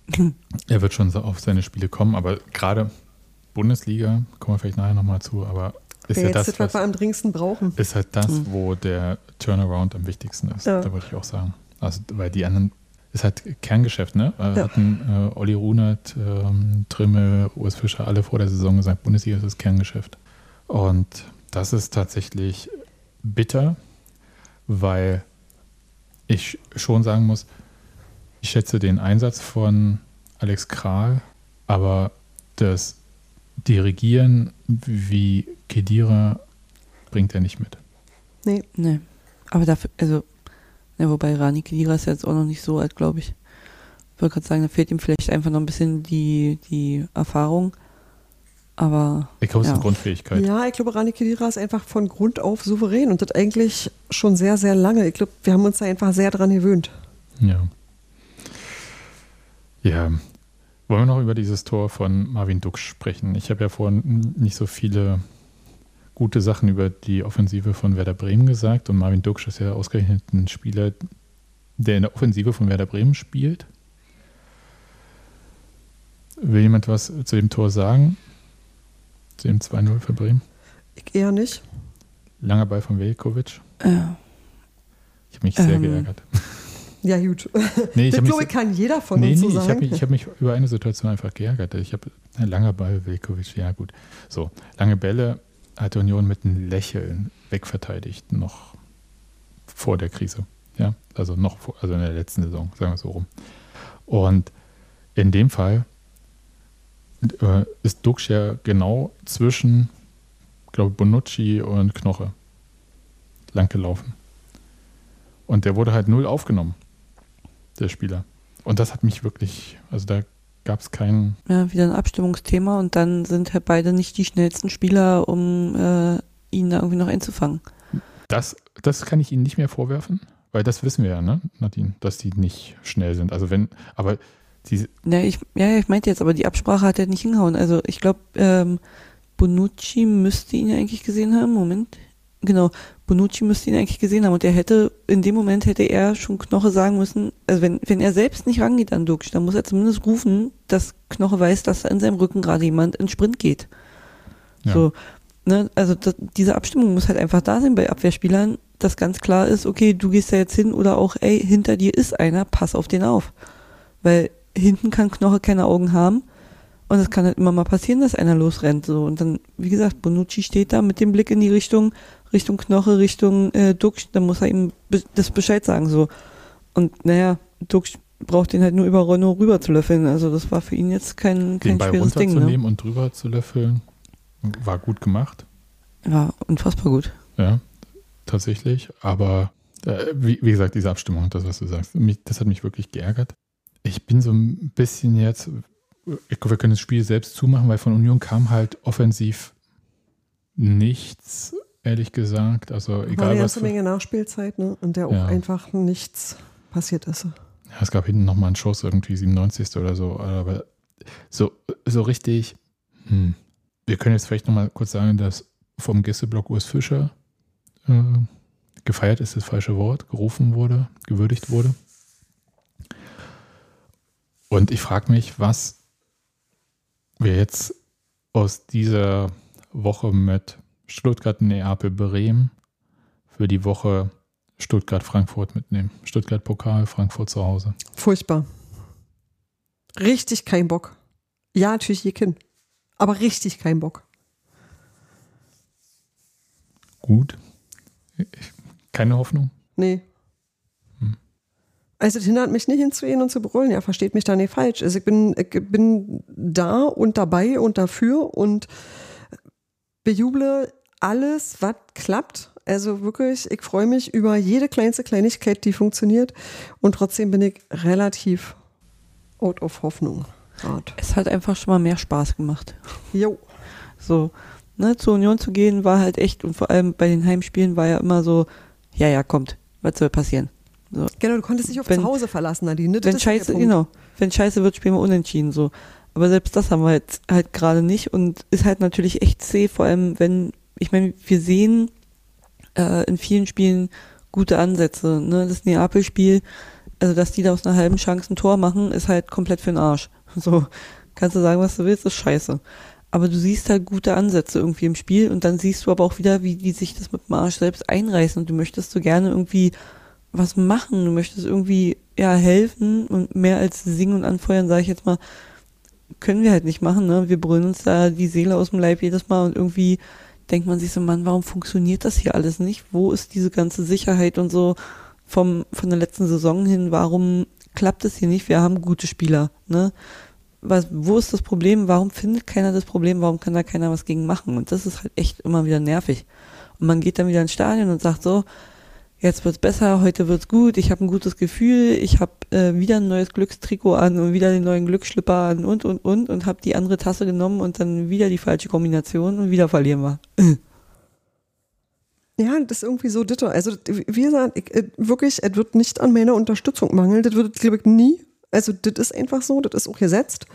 er wird schon so auf seine Spiele kommen, aber gerade Bundesliga, kommen wir vielleicht nachher nochmal zu, aber ist ja das, das, was wir am dringendsten brauchen. ist halt das, Mhm. wo der Turnaround am wichtigsten ist. Ja. Da würde ich auch sagen. Also, weil die anderen ist halt Kerngeschäft, ne? Äh, Ja. Hatten äh, Olli Runert, ähm, Trimme, Urs Fischer alle vor der Saison gesagt, Bundesliga ist das Kerngeschäft. Und das ist tatsächlich bitter, weil ich schon sagen muss, ich schätze den Einsatz von Alex Kral, aber das Dirigieren wie Kedira bringt er nicht mit. Nee, Nee. Aber dafür, also, ja, wobei Rani Kedira ist jetzt auch noch nicht so alt, glaube ich. Ich wollte gerade sagen, da fehlt ihm vielleicht einfach noch ein bisschen die, die Erfahrung. Aber Ich glaube, es ist Ja. eine Grundfähigkeit. Ja, ich glaube, Rani Kedira ist einfach von Grund auf souverän und das eigentlich schon sehr, sehr lange. Ich glaube, wir haben uns da einfach sehr dran gewöhnt. Ja. Ja. Wollen wir noch über dieses Tor von Marvin Dux sprechen? Ich habe ja vorhin nicht so viele gute Sachen über die Offensive von Werder Bremen gesagt und Marvin Dux ist ja ausgerechnet ein Spieler, der in der Offensive von Werder Bremen spielt. Will jemand was zu dem Tor sagen? Zu dem 2-0 für Bremen? Ich eher nicht. Langer Ball von Velkovic. äh, Ich habe mich sehr Ähm, geärgert. Ja, gut. Nee, ich ich, kann jeder von nee, uns nee, so ich habe sagen. mich, ich hab mich über eine Situation einfach geärgert. Ich habe ein langer Ball, Velkovic, ja gut. So, lange Bälle hat Union mit einem Lächeln wegverteidigt, noch vor der Krise. Ja, also noch vor, also in der letzten Saison, sagen wir es so rum. Und in dem Fall äh, ist Dux ja genau zwischen, glaube Bonucci und Knoche langgelaufen. Und der wurde halt null aufgenommen, der Spieler. Und das hat mich wirklich, also da gab es keinen. Ja, wieder ein Abstimmungsthema und dann sind halt beide nicht die schnellsten Spieler, um äh, ihn da irgendwie noch einzufangen. Das, das kann ich ihnen nicht mehr vorwerfen, weil das wissen wir ja, ne, Nadine, dass die nicht schnell sind. Also wenn, aber die. Ja, ich, ja, ich meinte jetzt, aber die Absprache hat ja nicht hingehauen. Also ich glaube, ähm, Bonucci müsste ihn ja eigentlich gesehen haben. Moment. Genau, Bonucci müsste ihn eigentlich gesehen haben und er hätte, in dem Moment hätte er schon Knoche sagen müssen, also wenn, wenn er selbst nicht rangeht an Dux, dann muss er zumindest rufen, dass Knoche weiß, dass in seinem Rücken gerade jemand in Sprint geht. Ja. So, ne, also das, diese Abstimmung muss halt einfach da sein bei Abwehrspielern, dass ganz klar ist, okay, du gehst da jetzt hin oder auch, ey, hinter dir ist einer, pass auf den auf. Weil hinten kann Knoche keine Augen haben und es kann halt immer mal passieren, dass einer losrennt. So. Und dann, wie gesagt, Bonucci steht da mit dem Blick in die Richtung, Richtung Knoche, Richtung äh, Duxch, dann muss er ihm das Bescheid sagen. so. Und naja, Duxch braucht den halt nur über Renault rüber zu löffeln. Also das war für ihn jetzt kein, kein den Ball schweres Ding. ne? und drüber zu löffeln, war gut gemacht. Ja, unfassbar gut. Ja, tatsächlich. Aber äh, wie, wie, gesagt, diese Abstimmung, das, was du sagst, mich, das hat mich wirklich geärgert. Ich bin so ein bisschen jetzt, ich glaube, wir können das Spiel selbst zumachen, weil von Union kam halt offensiv nichts, ehrlich gesagt. Also egal War eine ganze Menge Nachspielzeit, ne? Und der auch ja. einfach nichts passiert ist. Ja, es gab hinten nochmal einen Schuss, irgendwie 97. oder so. Aber so, so richtig, hm. wir können jetzt vielleicht nochmal kurz sagen, dass vom Gästeblock Urs Fischer äh, gefeiert ist das falsche Wort, gerufen wurde, gewürdigt wurde. Und ich frage mich, was wir jetzt aus dieser Woche mit Stuttgart, Neapel, Bremen für die Woche Stuttgart-Frankfurt mitnehmen. Stuttgart-Pokal, Frankfurt zu Hause. Furchtbar. Richtig kein Bock. Ja, natürlich ihr Kind. Aber richtig kein Bock. Gut. Keine Hoffnung? Nee. Also das hindert mich nicht hinzugehen und zu brüllen. Ja, versteht mich da nicht falsch. Also ich bin, ich bin da und dabei und dafür und bejuble alles, was klappt. Also wirklich, ich freue mich über jede kleinste Kleinigkeit, die funktioniert. Und trotzdem bin ich relativ out of Hoffnung. Grad. Es hat einfach schon mal mehr Spaß gemacht. Jo. So, ne, zur Union zu gehen war halt echt, und vor allem bei den Heimspielen war ja immer so, ja, ja, kommt, was soll passieren? So. Genau, du konntest dich auf wenn, zu Hause verlassen, Nadine. Das wenn scheiße, genau, wenn scheiße wird, spielen wir unentschieden so. Aber selbst das haben wir jetzt halt gerade nicht und ist halt natürlich echt zäh, vor allem wenn, ich meine, wir sehen äh, in vielen Spielen gute Ansätze. Ne? Das Neapel-Spiel, also dass die da aus einer halben Chance ein Tor machen, ist halt komplett für den Arsch. So, kannst du sagen, was du willst, ist scheiße. Aber du siehst halt gute Ansätze irgendwie im Spiel und dann siehst du aber auch wieder, wie die sich das mit dem Arsch selbst einreißen und du möchtest so gerne irgendwie was machen, du möchtest irgendwie ja helfen und mehr als singen und anfeuern, sage ich jetzt mal, können wir halt nicht machen. Ne? Wir brüllen uns da die Seele aus dem Leib jedes Mal und irgendwie denkt man sich so, Mann, warum funktioniert das hier alles nicht? Wo ist diese ganze Sicherheit und so vom von der letzten Saison hin? Warum klappt es hier nicht? Wir haben gute Spieler. Ne? Was, wo ist das Problem? Warum findet keiner das Problem? Warum kann da keiner was gegen machen? Und das ist halt echt immer wieder nervig. Und man geht dann wieder ins Stadion und sagt so, jetzt wird's besser, heute wird's gut, ich habe ein gutes Gefühl, ich habe äh, wieder ein neues Glückstrikot an und wieder den neuen Glücksschlipper an und und und und habe die andere Tasse genommen und dann wieder die falsche Kombination und wieder verlieren wir. Ja, das ist irgendwie so ditter. Also, wie gesagt, ich, äh, wirklich, es wird nicht an meiner Unterstützung mangeln. Das wird, glaube ich, nie. Also, das ist einfach so, das ist auch gesetzt.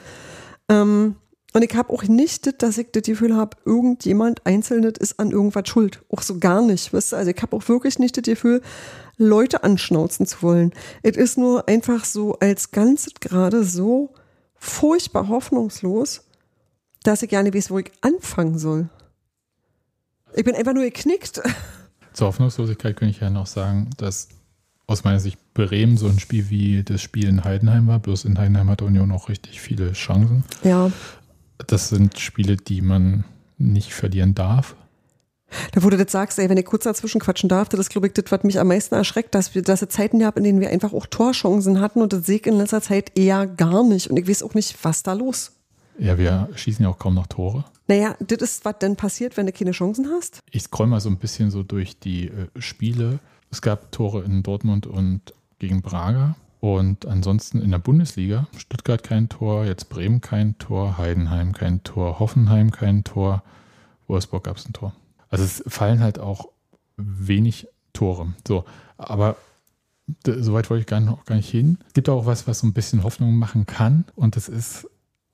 Ähm, und ich habe auch nicht, dass ich das Gefühl habe, irgendjemand Einzelnes ist an irgendwas schuld. Auch so gar nicht. Weißt du? Also ich habe auch wirklich nicht das Gefühl, Leute anschnauzen zu wollen. Es ist nur einfach so als Ganzes gerade so furchtbar hoffnungslos, dass ich nicht weiß, wo ich anfangen soll. Ich bin einfach nur geknickt. Zur Hoffnungslosigkeit könnte ich ja noch sagen, dass aus meiner Sicht Bremen so ein Spiel wie das Spiel in Heidenheim war. Bloß in Heidenheim hat Union auch richtig viele Chancen. Ja das sind Spiele, die man nicht verlieren darf. Da wo du das sagst, ey, wenn ich kurz dazwischen quatschen darf, das ist, glaube ich, das, was mich am meisten erschreckt, dass wir, dass es Zeiten gab, in denen wir einfach auch Torchancen hatten und das sehe ich in letzter Zeit eher gar nicht. Und ich weiß auch nicht, was da los Ja, wir schießen ja auch kaum noch Tore. Naja, das ist, was denn passiert, wenn du keine Chancen hast? Ich scroll mal so ein bisschen so durch die äh, Spiele. Es gab Tore in Dortmund und gegen Braga. Und ansonsten in der Bundesliga, Stuttgart kein Tor, jetzt Bremen kein Tor, Heidenheim kein Tor, Hoffenheim kein Tor, Wolfsburg gab es ein Tor. Also es fallen halt auch wenig Tore. So, aber soweit wollte ich gar, noch gar nicht hin. Es gibt auch was, was so ein bisschen Hoffnung machen kann. Und das ist,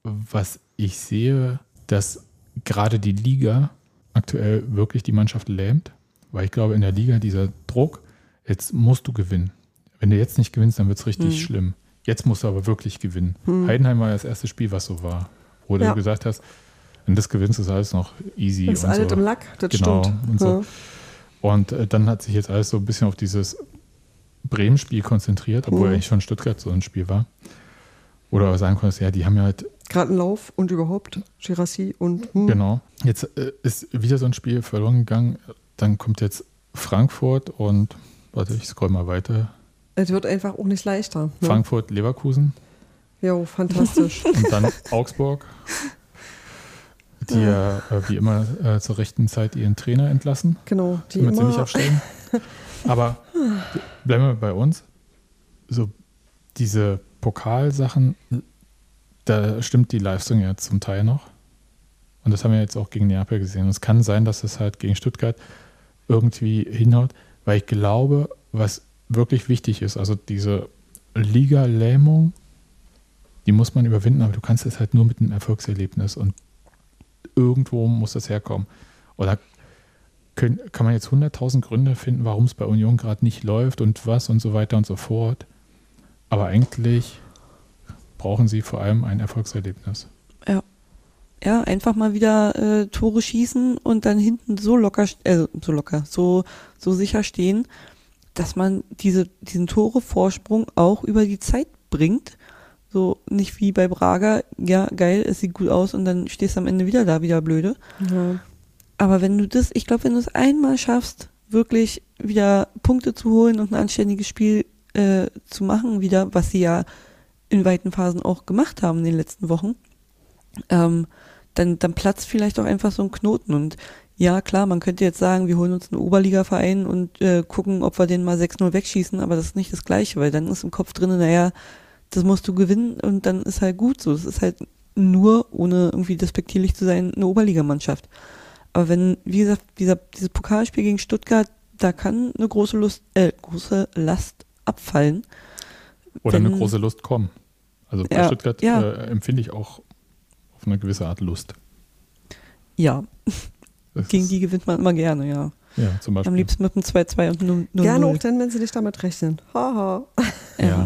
was ich sehe, dass gerade die Liga aktuell wirklich die Mannschaft lähmt. Weil ich glaube, in der Liga dieser Druck, jetzt musst du gewinnen. Wenn du jetzt nicht gewinnst, dann wird es richtig Hm. schlimm. Jetzt musst du aber wirklich gewinnen. Hm. Heidenheim war das erste Spiel, was so war. Wo Ja. du gesagt hast, wenn du das gewinnst, ist alles noch easy. Das ist und alles so. im Lack, das Genau, stimmt. und so. Ja. Und äh, dann hat sich jetzt alles so ein bisschen auf dieses Bremen-Spiel konzentriert, obwohl Mhm. eigentlich schon Stuttgart so ein Spiel war. Oder sagen konntest, ja, die haben ja halt, Gerade ein Lauf und überhaupt Girassi und hm. genau. Jetzt äh, ist wieder so ein Spiel verloren gegangen. Dann kommt jetzt Frankfurt und, warte, ich scroll mal weiter. Es wird einfach auch nicht leichter. Ne? Frankfurt, Leverkusen Jo, fantastisch. und dann Augsburg, die ja, äh, wie immer äh, zur rechten Zeit ihren Trainer entlassen. genau. Die Können wir ziemlich immer, abstellen. Aber bleiben wir bei uns. So, diese Pokalsachen, da stimmt die Leistung ja zum Teil noch. Und das haben wir jetzt auch gegen Neapel gesehen. Und es kann sein, dass es halt gegen Stuttgart irgendwie hinhaut, weil ich glaube, was wirklich wichtig ist, also diese Liga-Lähmung, die muss man überwinden, aber du kannst es halt nur mit einem Erfolgserlebnis und irgendwo muss das herkommen. Oder können, kann man jetzt 100.000 Gründe finden, warum es bei Union gerade nicht läuft und was und so weiter und so fort. Aber eigentlich brauchen sie vor allem ein Erfolgserlebnis. Ja, einfach mal wieder äh, Tore schießen und dann hinten so locker, äh, so locker, so, so sicher stehen, dass man diese, diesen Tore-Vorsprung auch über die Zeit bringt. So nicht wie bei Braga, ja, geil, es sieht gut aus und dann stehst du am Ende wieder da, wieder blöde. Ja. Aber wenn du das, ich glaube, wenn du es einmal schaffst, wirklich wieder Punkte zu holen und ein anständiges Spiel äh, zu machen, wieder, was sie ja in weiten Phasen auch gemacht haben in den letzten Wochen, ähm, dann, dann platzt vielleicht auch einfach so ein Knoten. Und ja, klar, man könnte jetzt sagen, wir holen uns einen Oberliga-Verein und äh, gucken, ob wir den mal 6-0 wegschießen, aber das ist nicht das Gleiche, weil dann ist im Kopf drin, naja, das musst du gewinnen und dann ist halt gut so. Das ist halt nur, ohne irgendwie despektierlich zu sein, eine Oberligamannschaft. Aber wenn, wie gesagt, dieser, dieses Pokalspiel gegen Stuttgart, da kann eine große Lust, äh, große Last abfallen. Oder eine Wenn- große Lust kommen. Also bei Ja, Stuttgart ja. äh, empfinde ich auch auf eine gewisse Art Lust. Ja, Das gegen die gewinnt man immer gerne, ja. Ja, zum Beispiel. Am liebsten mit einem 2-2 und einem 0 Gerne auch dann, wenn sie nicht damit rechnen. Haha. Ja.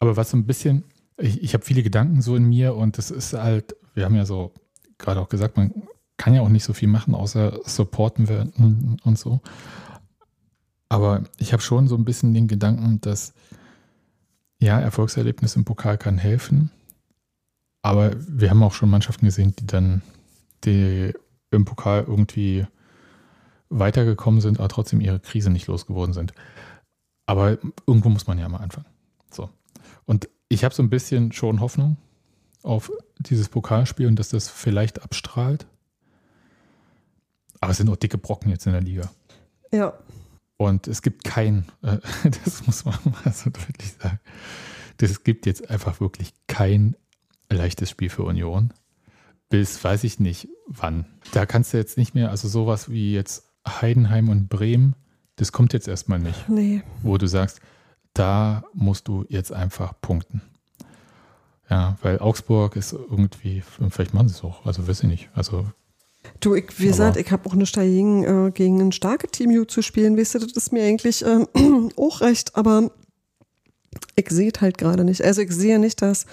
Aber was so ein bisschen, ich, ich habe viele Gedanken so in mir und das ist halt, wir haben ja so gerade auch gesagt, man kann ja auch nicht so viel machen, außer supporten werden und so. Aber ich habe schon so ein bisschen den Gedanken, dass ja, Erfolgserlebnis im Pokal kann helfen. Aber wir haben auch schon Mannschaften gesehen, die dann die im Pokal irgendwie weitergekommen sind, aber trotzdem ihre Krise nicht losgeworden sind. Aber irgendwo muss man ja mal anfangen. So. Und ich habe so ein bisschen schon Hoffnung auf dieses Pokalspiel und dass das vielleicht abstrahlt. Aber es sind auch dicke Brocken jetzt in der Liga. Ja. Und es gibt kein, äh, das muss man mal so deutlich sagen, es gibt jetzt einfach wirklich kein leichtes Spiel für Union. Bis weiß ich nicht wann. Da kannst du jetzt nicht mehr, also sowas wie jetzt Heidenheim und Bremen, das kommt jetzt erstmal nicht, Nee. wo du sagst, da musst du jetzt einfach punkten. Ja, weil Augsburg ist irgendwie, vielleicht machen sie es auch, also weiß ich nicht. Also Du, ich, wie gesagt, ich habe auch nicht dagegen, äh, gegen ein starkes Team zu spielen. Weißt du, das ist mir eigentlich ähm, auch recht, aber ich sehe es halt gerade nicht. Also ich sehe nicht, dass,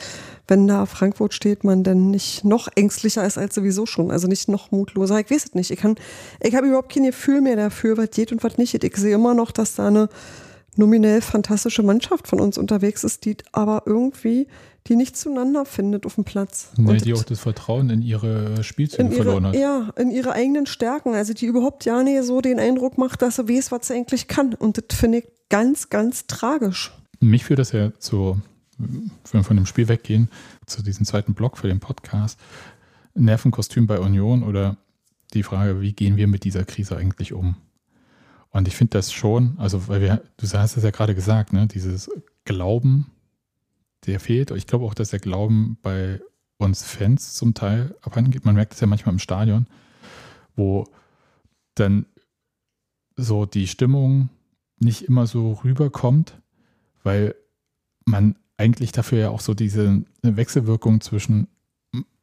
wenn da Frankfurt steht, man dann nicht noch ängstlicher ist als sowieso schon. Also nicht noch mutloser. Ich weiß es nicht. Ich kann, ich habe überhaupt kein Gefühl mehr dafür, was geht und was nicht geht. Ich sehe immer noch, dass da eine nominell fantastische Mannschaft von uns unterwegs ist, die aber irgendwie, die nicht zueinander findet auf dem Platz. nee, Und die auch das Vertrauen in ihre Spielzüge in verloren ihre, hat. ja, in ihre eigenen Stärken. Also die überhaupt ja nicht so den Eindruck macht, dass sie weiß, was sie eigentlich kann. Und das finde ich ganz, ganz tragisch. Mich führt das ja zu wenn wir von dem Spiel weggehen, zu diesem zweiten Block für den Podcast, Nervenkostüm bei Union oder die Frage, wie gehen wir mit dieser Krise eigentlich um? Und ich finde das schon, also weil wir, du hast es ja gerade gesagt, ne, dieses Glauben, der fehlt. Ich glaube auch, dass der Glauben bei uns Fans zum Teil abhanden geht. Man merkt es ja manchmal im Stadion, wo dann so die Stimmung nicht immer so rüberkommt, weil man eigentlich dafür ja auch so diese Wechselwirkung zwischen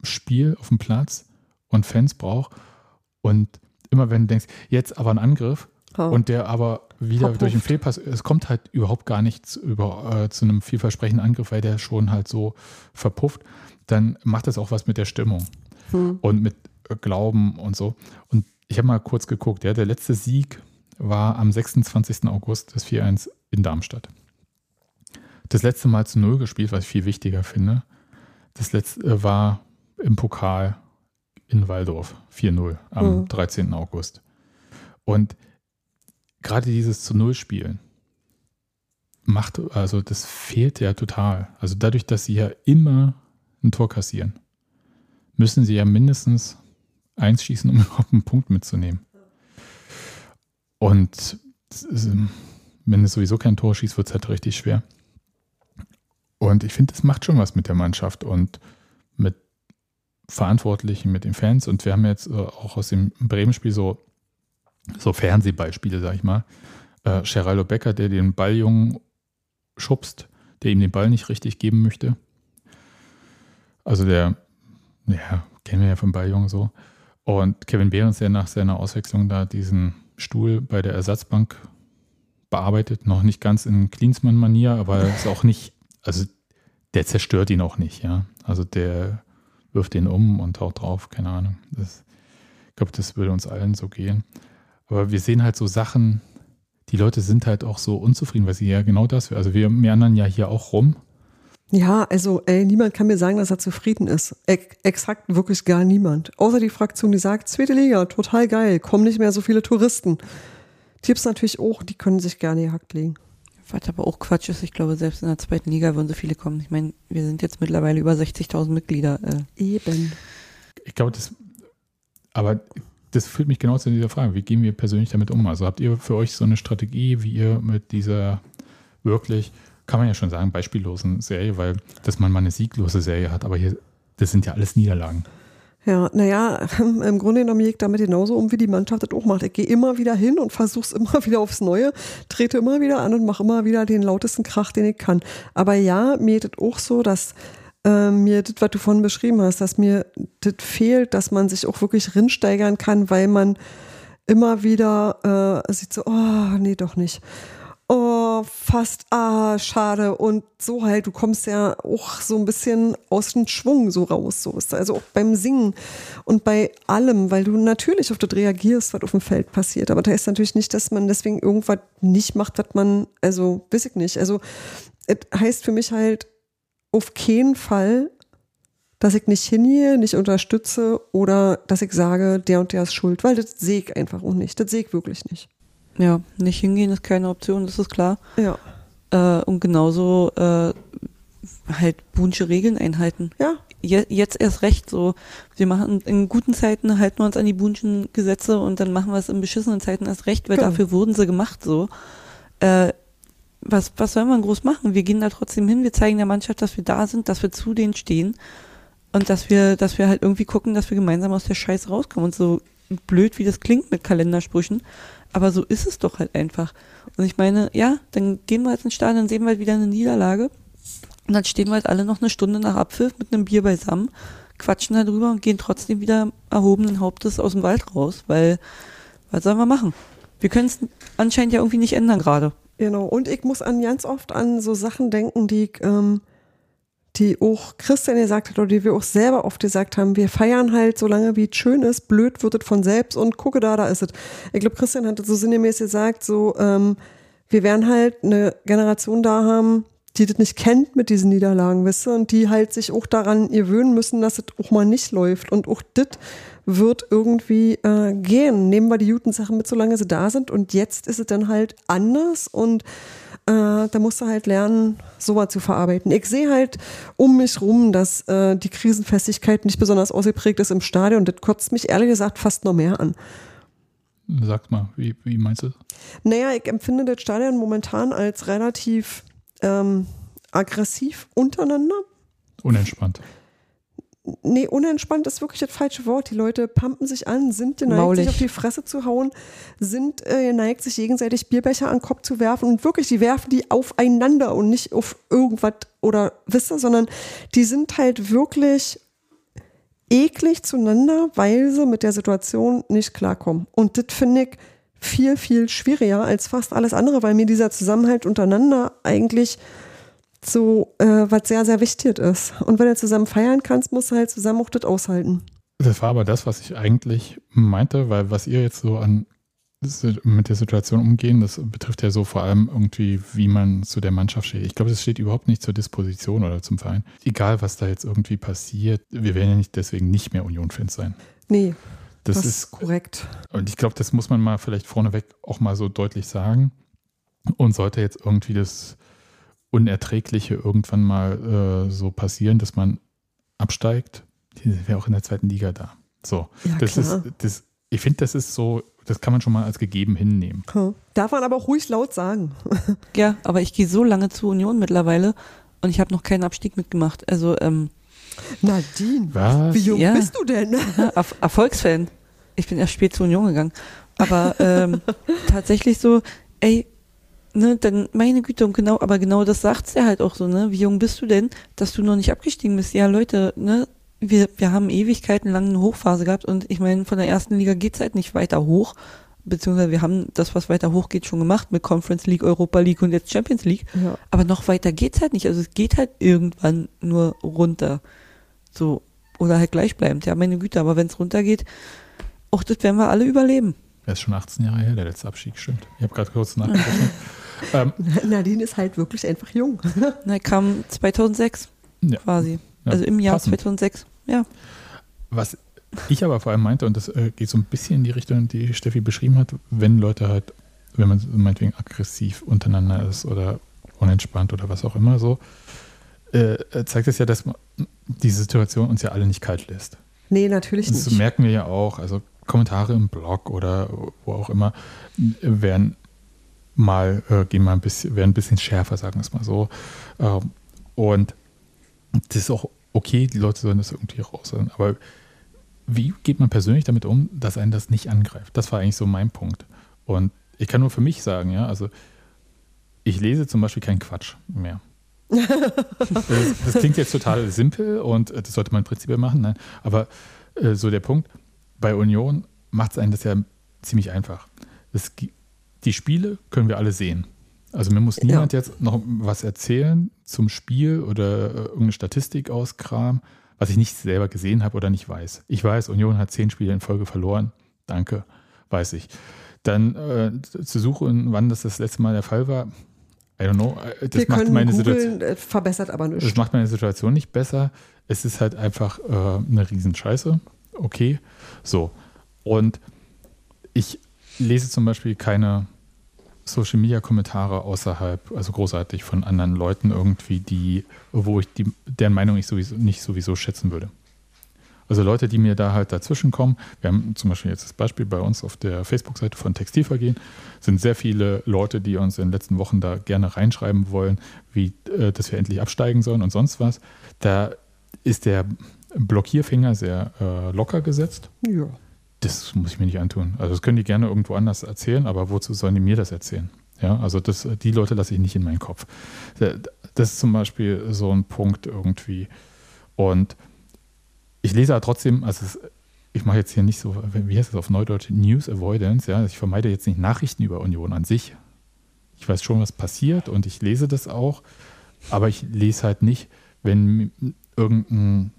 Spiel auf dem Platz und Fans braucht. Und immer wenn du denkst, jetzt aber ein Angriff oh. und der aber wieder Verpufft. durch den Fehlpass, es kommt halt überhaupt gar nichts über, äh, zu einem vielversprechenden Angriff, weil der schon halt so verpufft, dann macht das auch was mit der Stimmung hm. und mit Glauben und so. Und ich habe mal kurz geguckt, ja, der letzte Sieg war am 26. August das 4-1 in Darmstadt. Das letzte Mal zu Null gespielt, was ich viel wichtiger finde. Das letzte äh, war im Pokal in Waldorf 4-0 am mhm. 13. August. Und gerade dieses zu Null Spielen macht, also das fehlt ja total. Also dadurch, dass sie ja immer ein Tor kassieren, müssen sie ja mindestens eins schießen, um überhaupt einen Punkt mitzunehmen. Und wenn es sowieso kein Tor schießt, wird es halt richtig schwer. Und ich finde, das macht schon was mit der Mannschaft und mit Verantwortlichen, mit den Fans. Und wir haben jetzt äh, auch aus dem Bremen-Spiel so, so Fernsehbeispiele, sag ich mal. Äh, Geraldo Becker, der den Balljungen schubst, der ihm den Ball nicht richtig geben möchte. Also der, ja, kennen wir ja vom Balljungen so. Und Kevin Behrens, der nach seiner Auswechslung da diesen Stuhl bei der Ersatzbank bearbeitet, noch nicht ganz in Klinsmann-Manier, aber ist auch nicht, also der zerstört ihn auch nicht, ja. Also der wirft ihn um und haut drauf, keine Ahnung. Das, ich glaube, das würde uns allen so gehen. Aber wir sehen halt so Sachen, die Leute sind halt auch so unzufrieden, weil sie ja genau das, also wir meandern ja hier auch rum. Ja, also ey, niemand kann mir sagen, dass er zufrieden ist. Ex exakt wirklich gar niemand. Außer die Fraktion, die sagt, zweite Liga, total geil, kommen nicht mehr so viele Touristen. Tipps natürlich auch, die können sich gerne gehackt legen. Was aber auch Quatsch ist, ich glaube, selbst in der zweiten Liga würden so viele kommen. Ich meine, wir sind jetzt mittlerweile über 60.000 Mitglieder. Äh. Eben. Ich glaube, das, aber das führt mich genau zu dieser Frage. Wie gehen wir persönlich damit um? Also habt ihr für euch so eine Strategie, wie ihr mit dieser wirklich, kann man ja schon sagen, beispiellosen Serie, weil dass man mal eine sieglose Serie hat, aber hier, das sind ja alles Niederlagen. Ja, naja, im Grunde genommen gehe ich damit genauso um, wie die Mannschaft das auch macht. Ich gehe immer wieder hin und versuche es immer wieder aufs Neue, trete immer wieder an und mache immer wieder den lautesten Krach, den ich kann. Aber ja, mir ist es auch so, dass äh, mir das, was du vorhin beschrieben hast, dass mir das fehlt, dass man sich auch wirklich rinsteigern kann, weil man immer wieder äh, sieht so, oh, nee, doch nicht oh, fast, ah, schade. Und so halt, du kommst ja auch so ein bisschen aus dem Schwung so raus. So ist also auch beim Singen und bei allem, weil du natürlich auf das reagierst, was auf dem Feld passiert. Aber da ist natürlich nicht, dass man deswegen irgendwas nicht macht, was man, also, weiß ich nicht. Also, es heißt für mich halt auf keinen Fall, dass ich nicht hingehe, nicht unterstütze oder dass ich sage, der und der ist schuld, weil das sehe ich einfach auch nicht. Das sehe ich wirklich nicht. Ja, nicht hingehen ist keine Option, das ist klar. Ja. Äh, und genauso äh, halt bunsche Regeln einhalten. Ja. Je, jetzt erst recht so. Wir machen in guten Zeiten halten wir uns an die bunschen Gesetze und dann machen wir es in beschissenen Zeiten erst recht, weil genau. dafür wurden sie gemacht so. Äh, was, was soll man groß machen? Wir gehen da trotzdem hin, wir zeigen der Mannschaft, dass wir da sind, dass wir zu denen stehen und dass wir, dass wir halt irgendwie gucken, dass wir gemeinsam aus der Scheiße rauskommen. Und so blöd, wie das klingt mit Kalendersprüchen, aber so ist es doch halt einfach. Und ich meine, ja, dann gehen wir jetzt ins Stadion, dann sehen wir halt wieder eine Niederlage. Und dann stehen wir halt alle noch eine Stunde nach Abpfiff mit einem Bier beisammen, quatschen darüber und gehen trotzdem wieder erhobenen Hauptes aus dem Wald raus, weil, was sollen wir machen? Wir können es anscheinend ja irgendwie nicht ändern gerade. Genau, und ich muss an ganz oft an so Sachen denken, die ich, ähm, die auch Christian gesagt hat oder die wir auch selber oft gesagt haben, wir feiern halt so lange, wie es schön ist, blöd wird es von selbst und gucke da, da ist es. Ich glaube, Christian hat so sinngemäß gesagt, so, ähm, wir werden halt eine Generation da haben, die das nicht kennt mit diesen Niederlagen, wisst ihr, und die halt sich auch daran gewöhnen müssen, dass es auch mal nicht läuft. Und auch das wird irgendwie äh, gehen. Nehmen wir die guten Sachen mit, solange sie da sind. Und jetzt ist es dann halt anders und äh, da musst du halt lernen, sowas zu verarbeiten. Ich sehe halt um mich rum, dass äh, die Krisenfestigkeit nicht besonders ausgeprägt ist im Stadion. Das kotzt mich ehrlich gesagt fast noch mehr an. Sag mal, wie, wie meinst du? Naja, ich empfinde das Stadion momentan als relativ ähm, aggressiv untereinander. Unentspannt. Nee, unentspannt ist wirklich das falsche Wort. Die Leute pumpen sich an, sind geneigt, Maulig. sich auf die Fresse zu hauen, sind äh, geneigt, sich gegenseitig Bierbecher an den Kopf zu werfen und wirklich, die werfen die aufeinander und nicht auf irgendwas oder wisst ihr, sondern die sind halt wirklich eklig zueinander, weil sie mit der Situation nicht klarkommen. Und das finde ich viel, viel schwieriger als fast alles andere, weil mir dieser Zusammenhalt untereinander eigentlich so äh, was sehr, sehr wichtig ist. Und wenn du zusammen feiern kannst, musst du halt zusammen auch das aushalten. Das war aber das, was ich eigentlich meinte, weil was ihr jetzt so an mit der Situation umgehen, das betrifft ja so vor allem irgendwie, wie man zu der Mannschaft steht. Ich glaube, das steht überhaupt nicht zur Disposition oder zum Verein. Egal, was da jetzt irgendwie passiert, wir werden ja nicht deswegen nicht mehr Union-Fans sein. Nee, Das, das, ist, ist korrekt. und ich glaube, das muss man mal vielleicht vorneweg auch mal so deutlich sagen. Und sollte jetzt irgendwie das Unerträgliche irgendwann mal äh, so passieren, dass man absteigt, die wäre auch in der zweiten Liga da. So, Ja, das klar. ist, das, ich finde, das ist so, das kann man schon mal als gegeben hinnehmen. Hm. Darf man aber auch ruhig laut sagen. Ja, aber ich gehe so lange zur Union mittlerweile und ich habe noch keinen Abstieg mitgemacht. Also ähm, Nadine, Was? wie jung Ja. bist du denn? ja, Er Erfolgsfan. Ich bin erst spät zur Union gegangen. Aber ähm, tatsächlich so, ey, ne, dann meine Güte, und genau, aber genau das sagt's ja halt auch so, ne? Wie jung bist du denn, dass du noch nicht abgestiegen bist? Ja, Leute, ne? Wir, wir haben Ewigkeiten lang eine Hochphase gehabt und ich meine, von der ersten Liga geht's halt nicht weiter hoch. Beziehungsweise wir haben das, was weiter hoch geht, schon gemacht mit Conference League, Europa League und jetzt Champions League. Ja. Aber noch weiter geht's halt nicht. Also es geht halt irgendwann nur runter. So. Oder halt gleichbleibend. Ja, meine Güte, aber wenn es runtergeht, auch das werden wir alle überleben. Er ist schon 18 Jahre her, der letzte Abstieg, stimmt. Ich habe gerade kurz nachgerechnet. ähm, Nadine ist halt wirklich einfach jung. Na, kam 2006 Ja. quasi. Ja, also im Jahr passend. 2006. Ja. Was ich aber vor allem meinte, und das äh, geht so ein bisschen in die Richtung, die Steffi beschrieben hat, wenn Leute halt, wenn man meinetwegen aggressiv untereinander ist oder unentspannt oder was auch immer so, äh, zeigt es ja, dass man diese Situation uns ja alle nicht kalt lässt. Nee, natürlich Das nicht. merken wir ja auch. Also Kommentare im Blog oder wo auch immer werden mal, äh, gehen mal ein bisschen, werden ein bisschen schärfer, sagen wir es mal so. Ähm, und das ist auch okay, die Leute sollen das irgendwie raus. Aber wie geht man persönlich damit um, dass einen das nicht angreift? Das war eigentlich so mein Punkt. Und ich kann nur für mich sagen, ja, also ich lese zum Beispiel keinen Quatsch mehr. das, das klingt jetzt total simpel und äh, das sollte man prinzipiell machen, nein. aber äh, so der Punkt, bei Union macht es einen das ja ziemlich einfach. Das, gi- die Spiele können wir alle sehen. Also mir muss niemand jetzt noch was erzählen zum Spiel oder äh, irgendeine Statistik auskramen, was ich nicht selber gesehen habe oder nicht weiß. Ich weiß, Union hat zehn Spiele in Folge verloren. Danke, weiß ich. Dann äh, zu suchen, wann das das letzte Mal der Fall war, I don't know. Äh, Das Wir macht meine Situation. äh, verbessert aber Das nichts. macht meine Situation nicht besser. Es ist halt einfach äh, eine Riesenscheiße. Okay. So. Und ich lese zum Beispiel keine Social Media Kommentare außerhalb, also großartig von anderen Leuten irgendwie, die, wo ich die, deren Meinung ich sowieso nicht sowieso schätzen würde. Also Leute, die mir da halt dazwischen kommen. Wir haben zum Beispiel jetzt das Beispiel bei uns auf der Facebook-Seite von Textilvergehen. Sind sehr viele Leute, die uns in den letzten Wochen da gerne reinschreiben wollen, wie, äh, dass wir endlich absteigen sollen und sonst was. Da ist der Blockierfinger sehr äh, locker gesetzt. Ja. Das muss ich mir nicht antun. Also das können die gerne irgendwo anders erzählen, aber wozu sollen die mir das erzählen? Ja, also das, die Leute lasse ich nicht in meinen Kopf. Das ist zum Beispiel so ein Punkt irgendwie. Und ich lese aber trotzdem, also es, ich mache jetzt hier nicht so, wie heißt das auf Neudeutsch, News Avoidance, ja, ich vermeide jetzt nicht Nachrichten über Union an sich. Ich weiß schon, was passiert und ich lese das auch, aber ich lese halt nicht, wenn irgendein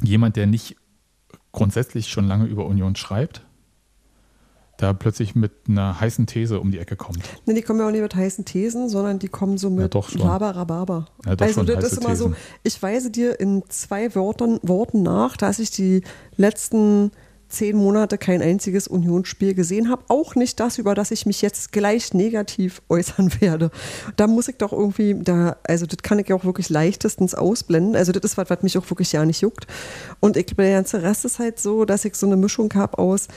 jemand, der nicht grundsätzlich schon lange über Union schreibt, da plötzlich mit einer heißen These um die Ecke kommt. Nee, die kommen ja auch nicht mit heißen Thesen, sondern die kommen so mit. Ja, doch also das ist immer so, Thesen. ich weise dir in zwei Worten, Worten nach, dass ich die letzten zehn Monate kein einziges Unionsspiel gesehen habe. Auch nicht das, über das ich mich jetzt gleich negativ äußern werde. Da muss ich doch irgendwie, da, also das kann ich ja auch wirklich leichtestens ausblenden. Also das ist was, was mich auch wirklich ja nicht juckt. Und ich glaube, der ganze Rest ist halt so, dass ich so eine Mischung habe aus,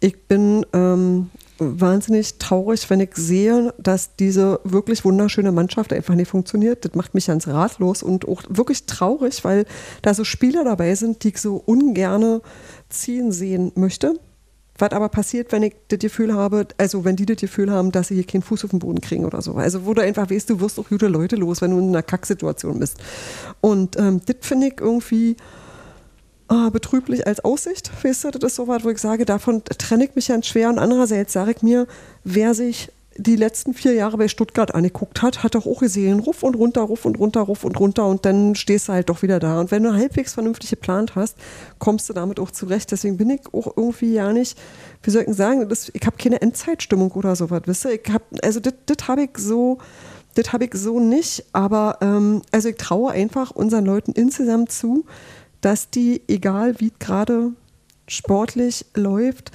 ich bin ähm, wahnsinnig traurig, wenn ich sehe, dass diese wirklich wunderschöne Mannschaft einfach nicht funktioniert. Das macht mich ganz ratlos und auch wirklich traurig, weil da so Spieler dabei sind, die ich so ungerne ziehen sehen möchte. Was aber passiert, wenn ich das Gefühl habe, also wenn die das Gefühl haben, dass sie hier keinen Fuß auf den Boden kriegen oder so. Also wo du einfach weißt, du wirst auch gute Leute los, wenn du in einer Kacksituation bist. Und ähm, das finde ich irgendwie äh, betrüblich als Aussicht. Weißt du, das ist so was, wo ich sage, davon trenne ich mich ganz schwer. Und andererseits sage ich mir, wer sich die letzten vier Jahre bei Stuttgart angeguckt hat, hat doch auch gesehen, Ruff und runter, Ruff und runter, Ruff und runter und dann stehst du halt doch wieder da. Und wenn du halbwegs vernünftig geplant hast, kommst du damit auch zurecht. Deswegen bin ich auch irgendwie ja nicht, wie soll ich sagen, das, ich habe keine Endzeitstimmung oder sowas, wisst ihr? Ich hab, also das habe ich so, das habe ich so nicht, aber ähm, also ich traue einfach unseren Leuten insgesamt zu, dass die, egal wie gerade sportlich läuft,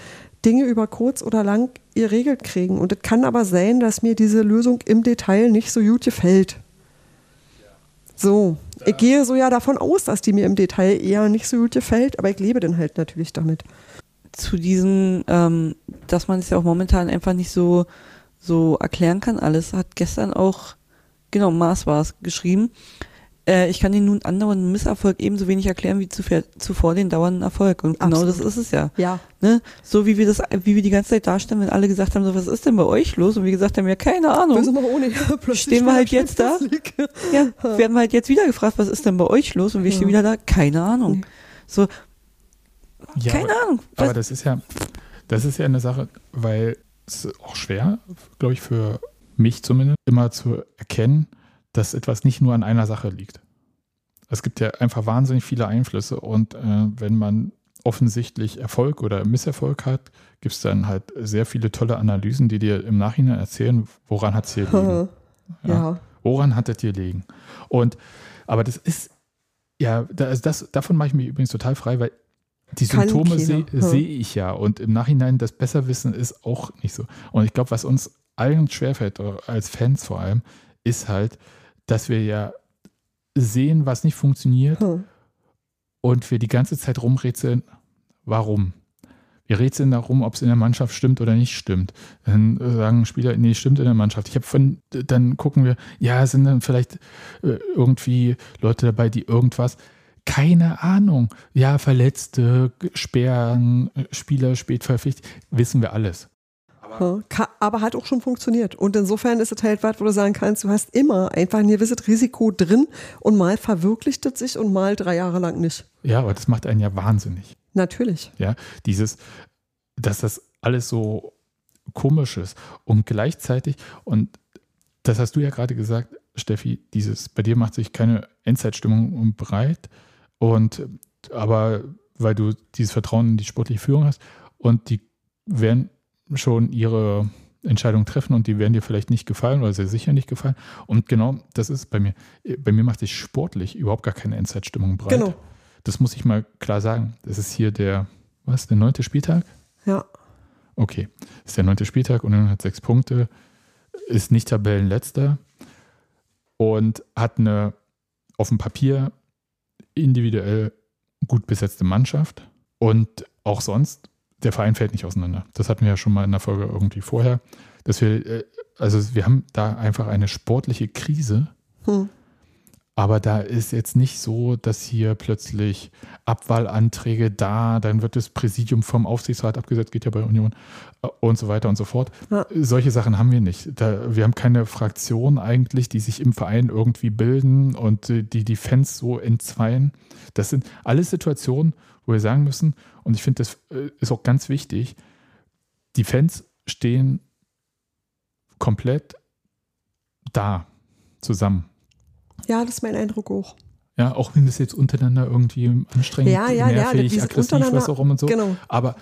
Dinge über kurz oder lang geregelt kriegen. Und es kann aber sein, dass mir diese Lösung im Detail nicht so gut gefällt. So, ich gehe so ja davon aus, dass die mir im Detail eher nicht so gut gefällt, aber ich lebe dann halt natürlich damit. Zu diesen, ähm, dass man es ja auch momentan einfach nicht so, so erklären kann, alles hat gestern auch, genau, Mars war es, geschrieben. Äh, ich kann den nun andauernden Misserfolg ebenso wenig erklären wie zuvor, zuvor den dauernden Erfolg. Und genau Absolut. das ist es ja. Ja. Ne? So wie wir das, wie wir die ganze Zeit darstellen, wenn alle gesagt haben, so, was ist denn bei euch los? Und wir gesagt haben, ja, keine Ahnung. Wir ohne. Plötzlich Stehen wir halt jetzt da? Ja, werden wir halt jetzt wieder gefragt, was ist denn bei euch los? Und wir stehen Ja. wieder da, keine Ahnung. Nee. So, Ja, keine aber, Ahnung. Aber Was- das ist ja, das ist ja eine Sache, weil es ist auch schwer, glaube ich, für mich zumindest, immer zu erkennen, dass etwas nicht nur an einer Sache liegt. Es gibt ja einfach wahnsinnig viele Einflüsse und äh, wenn man offensichtlich Erfolg oder Misserfolg hat, gibt es dann halt sehr viele tolle Analysen, die dir im Nachhinein erzählen, woran hat es hier liegen. Ja. Woran hat das hier liegen? Und, aber das ist, ja, da- also das, davon mache ich mich übrigens total frei, weil die Kann Symptome sehe Hm. sehe ich ja und im Nachhinein das Besserwissen ist auch nicht so. Und ich glaube, was uns allen schwerfällt, äh, als Fans vor allem, ist halt, dass wir ja sehen, was nicht funktioniert Hm. und wir die ganze Zeit rumrätseln, warum. Wir rätseln darum, ob es in der Mannschaft stimmt oder nicht stimmt. Dann sagen Spieler, nee, stimmt in der Mannschaft. Ich habe von, dann gucken wir, ja, sind dann vielleicht äh, irgendwie Leute dabei, die irgendwas, keine Ahnung, ja, Verletzte, Sperren, Spieler spät verpflichtet, wissen wir alles. Ja, ka- aber hat auch schon funktioniert. Und insofern ist es halt was, wo du sagen kannst, du hast immer einfach ein gewisses Risiko drin und mal verwirklicht es sich und mal drei Jahre lang nicht. Ja, aber das macht einen ja wahnsinnig. Natürlich. Ja, dieses, dass das alles so komisch ist und gleichzeitig, und das hast du ja gerade gesagt, Steffi, dieses, bei dir macht sich keine Endzeitstimmung breit und aber weil du dieses Vertrauen in die sportliche Führung hast und die werden schon ihre Entscheidung treffen und die werden dir vielleicht nicht gefallen oder sehr sicher nicht gefallen. Und genau das ist bei mir. Bei mir macht sich sportlich überhaupt gar keine Endzeitstimmung breit. Genau. Das muss ich mal klar sagen. Das ist hier der, was, der neunte Spieltag? Ja. Okay, das ist der neunte Spieltag und hat sechs Punkte, ist nicht Tabellenletzter und hat eine auf dem Papier individuell gut besetzte Mannschaft und auch sonst, der Verein fällt nicht auseinander. Das hatten wir ja schon mal in der Folge irgendwie vorher, dass wir, äh, also wir haben da einfach eine sportliche Krise, Hm. Aber da ist jetzt nicht so, dass hier plötzlich Abwahlanträge da, dann wird das Präsidium vom Aufsichtsrat abgesetzt, geht ja bei Union äh, und so weiter und so fort. Ja. Solche Sachen haben wir nicht. Da, wir haben keine Fraktion eigentlich, die sich im Verein irgendwie bilden und die die Fans so entzweien. Das sind alles Situationen, wo wir sagen müssen, und ich finde, das äh, ist auch ganz wichtig, die Fans stehen komplett da zusammen. Ja, das ist mein Eindruck auch. Ja, auch wenn das jetzt untereinander irgendwie anstrengend, Ja, ja, ja, nervig, dieses aggressiv, was auch immer und so. Genau. Aber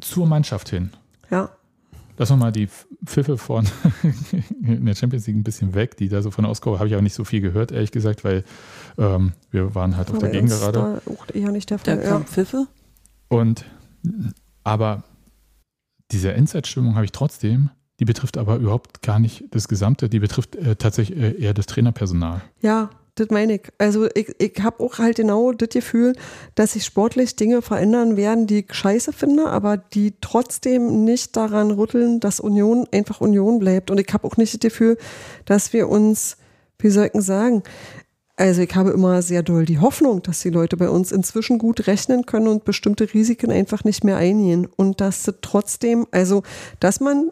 zur Mannschaft hin. Ja. Lass wir mal die Pfiffe von in der Champions League ein bisschen weg, die da so von auskommen. Habe ich aber nicht so viel gehört, ehrlich gesagt, weil ähm, wir waren halt auf Aber der uns Gegengerade. da auch eher nicht der Da Fall. kam Ja. Pfiffe. Und Aber diese Endzeitstimmung habe ich trotzdem, die betrifft aber überhaupt gar nicht das Gesamte, die betrifft äh, tatsächlich äh, eher das Trainerpersonal. Ja, das meine ich. Also ich, ich habe auch halt genau das Gefühl, dass sich sportlich Dinge verändern werden, die ich scheiße finde, aber die trotzdem nicht daran rütteln, dass Union einfach Union bleibt. Und ich habe auch nicht das Gefühl, dass wir uns, wie soll ich sagen, also ich habe immer sehr doll die Hoffnung, dass die Leute bei uns inzwischen gut rechnen können und bestimmte Risiken einfach nicht mehr eingehen. Und dass trotzdem, also dass man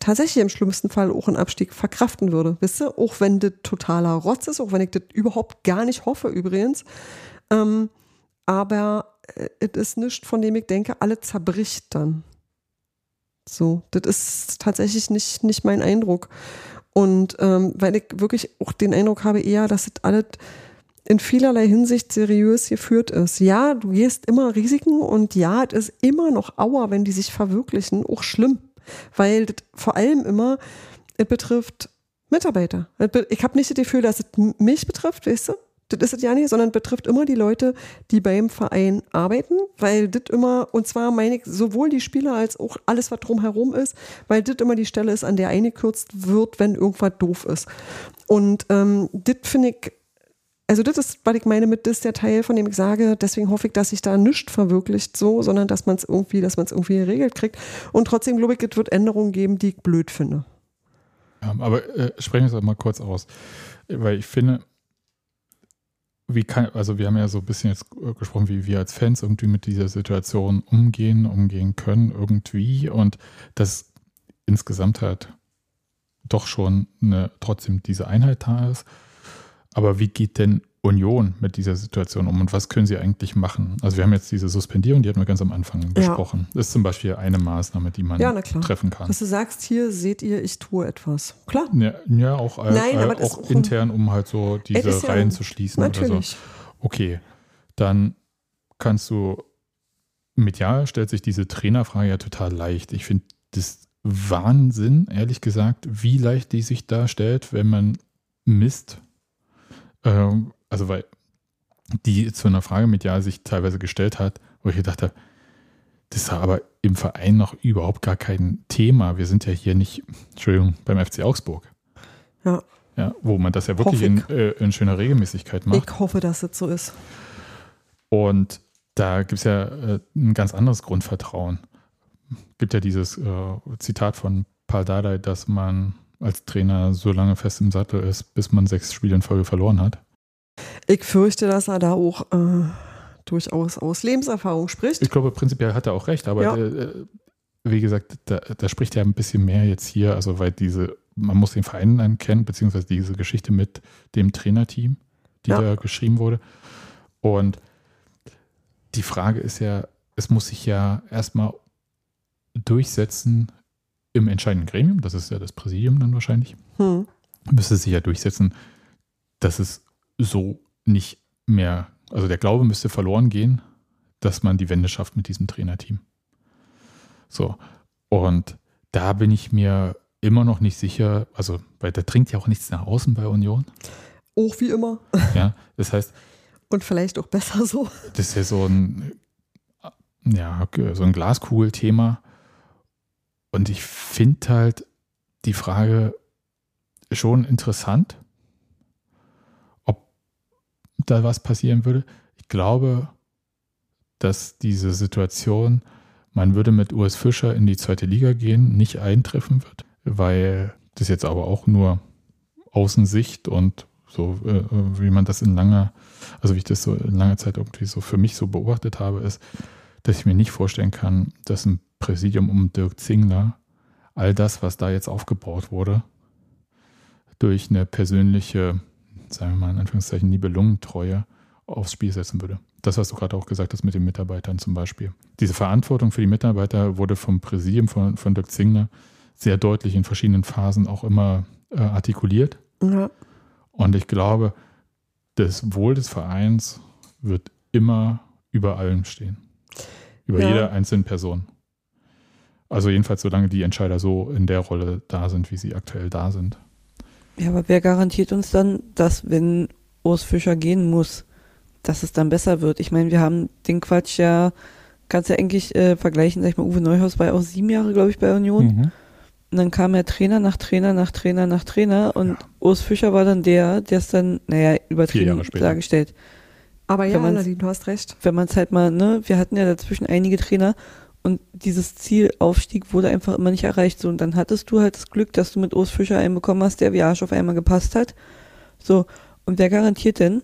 tatsächlich im schlimmsten Fall auch einen Abstieg verkraften würde. Wisst ihr? Auch wenn das totaler Rotz ist, auch wenn ich das überhaupt gar nicht hoffe übrigens. Ähm, aber äh, es ist nichts, von dem ich denke, alle zerbricht dann. So, das ist tatsächlich nicht, nicht mein Eindruck. Und ähm, weil ich wirklich auch den Eindruck habe, eher, dass das alles in vielerlei Hinsicht seriös geführt ist. Ja, du gehst immer Risiken und ja, es ist immer noch Auer, wenn die sich verwirklichen, auch schlimm weil vor allem immer, es betrifft Mitarbeiter. Ich habe nicht das Gefühl, dass es mich betrifft, weißt du? Das ist es ja nicht, sondern betrifft immer die Leute, die beim Verein arbeiten, weil das immer, und zwar meine ich sowohl die Spieler als auch alles, was drumherum ist, weil das immer die Stelle ist, an der eingekürzt wird, wenn irgendwas doof ist. Und ähm, das finde ich also das ist, was ich meine mit, das ist der Teil, von dem ich sage, deswegen hoffe ich, dass sich da nichts verwirklicht so, sondern dass man es irgendwie, dass man es irgendwie geregelt kriegt. Und trotzdem glaube ich, es wird Änderungen geben, die ich blöd finde. Ja, aber äh, sprechen wir es mal kurz aus. Weil ich finde, wie kann, also wir haben ja so ein bisschen jetzt gesprochen, wie wir als Fans irgendwie mit dieser Situation umgehen, umgehen können, irgendwie. Und das insgesamt halt doch schon eine, trotzdem diese Einheit da ist. Aber wie geht denn Union mit dieser Situation um und was können sie eigentlich machen? Also wir haben jetzt diese Suspendierung, die hatten wir ganz am Anfang besprochen. Das ist zum Beispiel eine Maßnahme, die man ja, treffen kann. Dass du sagst, hier seht ihr, ich tue etwas. Klar. Ja, ja auch, Nein, äh, auch, intern, um halt so diese ja Reihen zu schließen. Natürlich. So. Okay, dann kannst du, medial stellt sich diese Trainerfrage ja total leicht. Ich finde das Wahnsinn, ehrlich gesagt, wie leicht die sich da stellt, wenn man misst, ähm, also weil die zu einer Frage medial sich teilweise gestellt hat, wo ich gedacht habe, das ist aber im Verein noch überhaupt gar kein Thema. Wir sind ja hier nicht, Entschuldigung, beim FC Augsburg. Ja. Ja, wo man das ja wirklich in, äh, in, schöner Regelmäßigkeit macht. Ich hoffe, dass es so ist. Und da gibt es ja äh, ein ganz anderes Grundvertrauen. Gibt ja dieses äh, Zitat von Paul Dardai, dass man als Trainer so lange fest im Sattel ist, bis man sechs Spiele in Folge verloren hat. Ich fürchte, dass er da auch äh, durchaus aus Lebenserfahrung spricht. Ich glaube, prinzipiell hat er auch recht, aber ja. äh, wie gesagt, da, da, spricht er ein bisschen mehr jetzt hier, also weil diese, man muss den Verein dann kennen, beziehungsweise diese Geschichte mit dem Trainerteam, die ja. da geschrieben wurde. Und die Frage ist ja, es muss sich ja erstmal durchsetzen, im entscheidenden Gremium, das ist ja das Präsidium dann wahrscheinlich, hm. müsste sich ja durchsetzen, dass es so nicht mehr, also der Glaube müsste verloren gehen, dass man die Wende schafft mit diesem Trainerteam. So, und da bin ich mir immer noch nicht sicher, also, weil da dringt ja auch nichts nach außen bei Union. Auch wie immer. Ja, das heißt. Und vielleicht auch besser so. Das ist ja so ein, ja, so ein Glaskugelthema. Und ich finde halt die Frage schon interessant, ob da was passieren würde. Ich glaube, dass diese Situation, man würde mit Urs Fischer in die zweite Liga gehen, nicht eintreffen wird, weil das jetzt aber auch nur Außensicht und so, äh, wie man das in langer, also wie ich das so in langer Zeit irgendwie so für mich so beobachtet habe, ist, dass ich mir nicht vorstellen kann, dass ein Präsidium um Dirk Zingler all das, was da jetzt aufgebaut wurde, durch eine persönliche, sagen wir mal in Anführungszeichen, Nibelungentreue aufs Spiel setzen würde. Das, was du gerade auch gesagt hast mit den Mitarbeitern zum Beispiel. Diese Verantwortung für die Mitarbeiter wurde vom Präsidium von, von Dirk Zingler sehr deutlich in verschiedenen Phasen auch immer äh, artikuliert. Ja. Und ich glaube, das Wohl des Vereins wird immer über allem stehen. Über ja. jeder einzelnen Person. Also jedenfalls, solange die Entscheider so in der Rolle da sind, wie sie aktuell da sind. Ja, aber wer garantiert uns dann, dass wenn Urs Fischer gehen muss, dass es dann besser wird? Ich meine, wir haben den Quatsch ja kannst ja eigentlich äh, vergleichen, sag ich mal, Uwe Neuhaus war ja auch sieben Jahre, glaube ich, bei Union. Mhm. Und dann kam ja Trainer nach Trainer nach Trainer nach Trainer und Ja. Urs Fischer war dann der, der es dann, naja, übertrieben Jahre später. dargestellt. Aber ja, Nadine, du hast recht. Wenn man es halt mal, ne, wir hatten ja dazwischen einige Trainer und dieses Zielaufstieg wurde einfach immer nicht erreicht. So, und dann hattest du halt das Glück, dass du mit Urs Fischer einen bekommen hast, der wie Arsch auf einmal gepasst hat. So, und wer garantiert denn,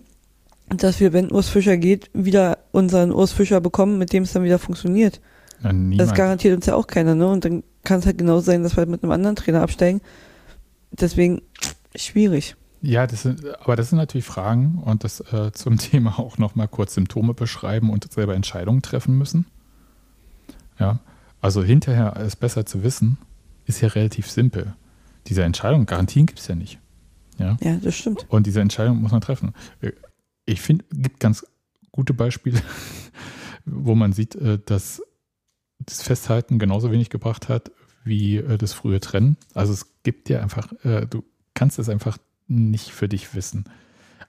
dass wir, wenn Urs Fischer geht, wieder unseren Urs Fischer bekommen, mit dem es dann wieder funktioniert? Ja, Das garantiert uns ja auch keiner, ne? Und dann kann es halt genau sein, dass wir halt mit einem anderen Trainer absteigen. Deswegen schwierig. Ja, das sind, aber das sind natürlich Fragen und das äh, zum Thema auch nochmal kurz Symptome beschreiben und selber Entscheidungen treffen müssen. Ja, also hinterher es besser zu wissen, ist ja relativ simpel. Diese Entscheidung, Garantien gibt es ja nicht. Ja, Ja, das stimmt. und diese Entscheidung muss man treffen. Ich finde, es gibt ganz gute Beispiele, wo man sieht, äh, dass das Festhalten genauso wenig gebracht hat wie äh, das frühe Trennen. Also es gibt ja einfach, äh, du kannst es einfach nicht für dich wissen.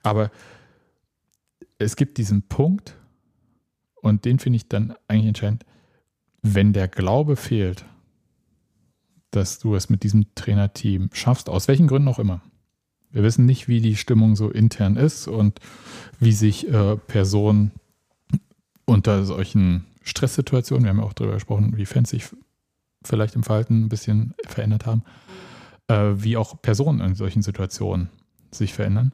Aber es gibt diesen Punkt, und den finde ich dann eigentlich entscheidend, wenn der Glaube fehlt, dass du es mit diesem Trainerteam schaffst, aus welchen Gründen auch immer. Wir wissen nicht, wie die Stimmung so intern ist und wie sich äh, Personen unter solchen Stresssituationen, wir haben ja auch darüber gesprochen, wie Fans sich vielleicht im Verhalten ein bisschen verändert haben, äh, wie auch Personen in solchen Situationen sich verändern.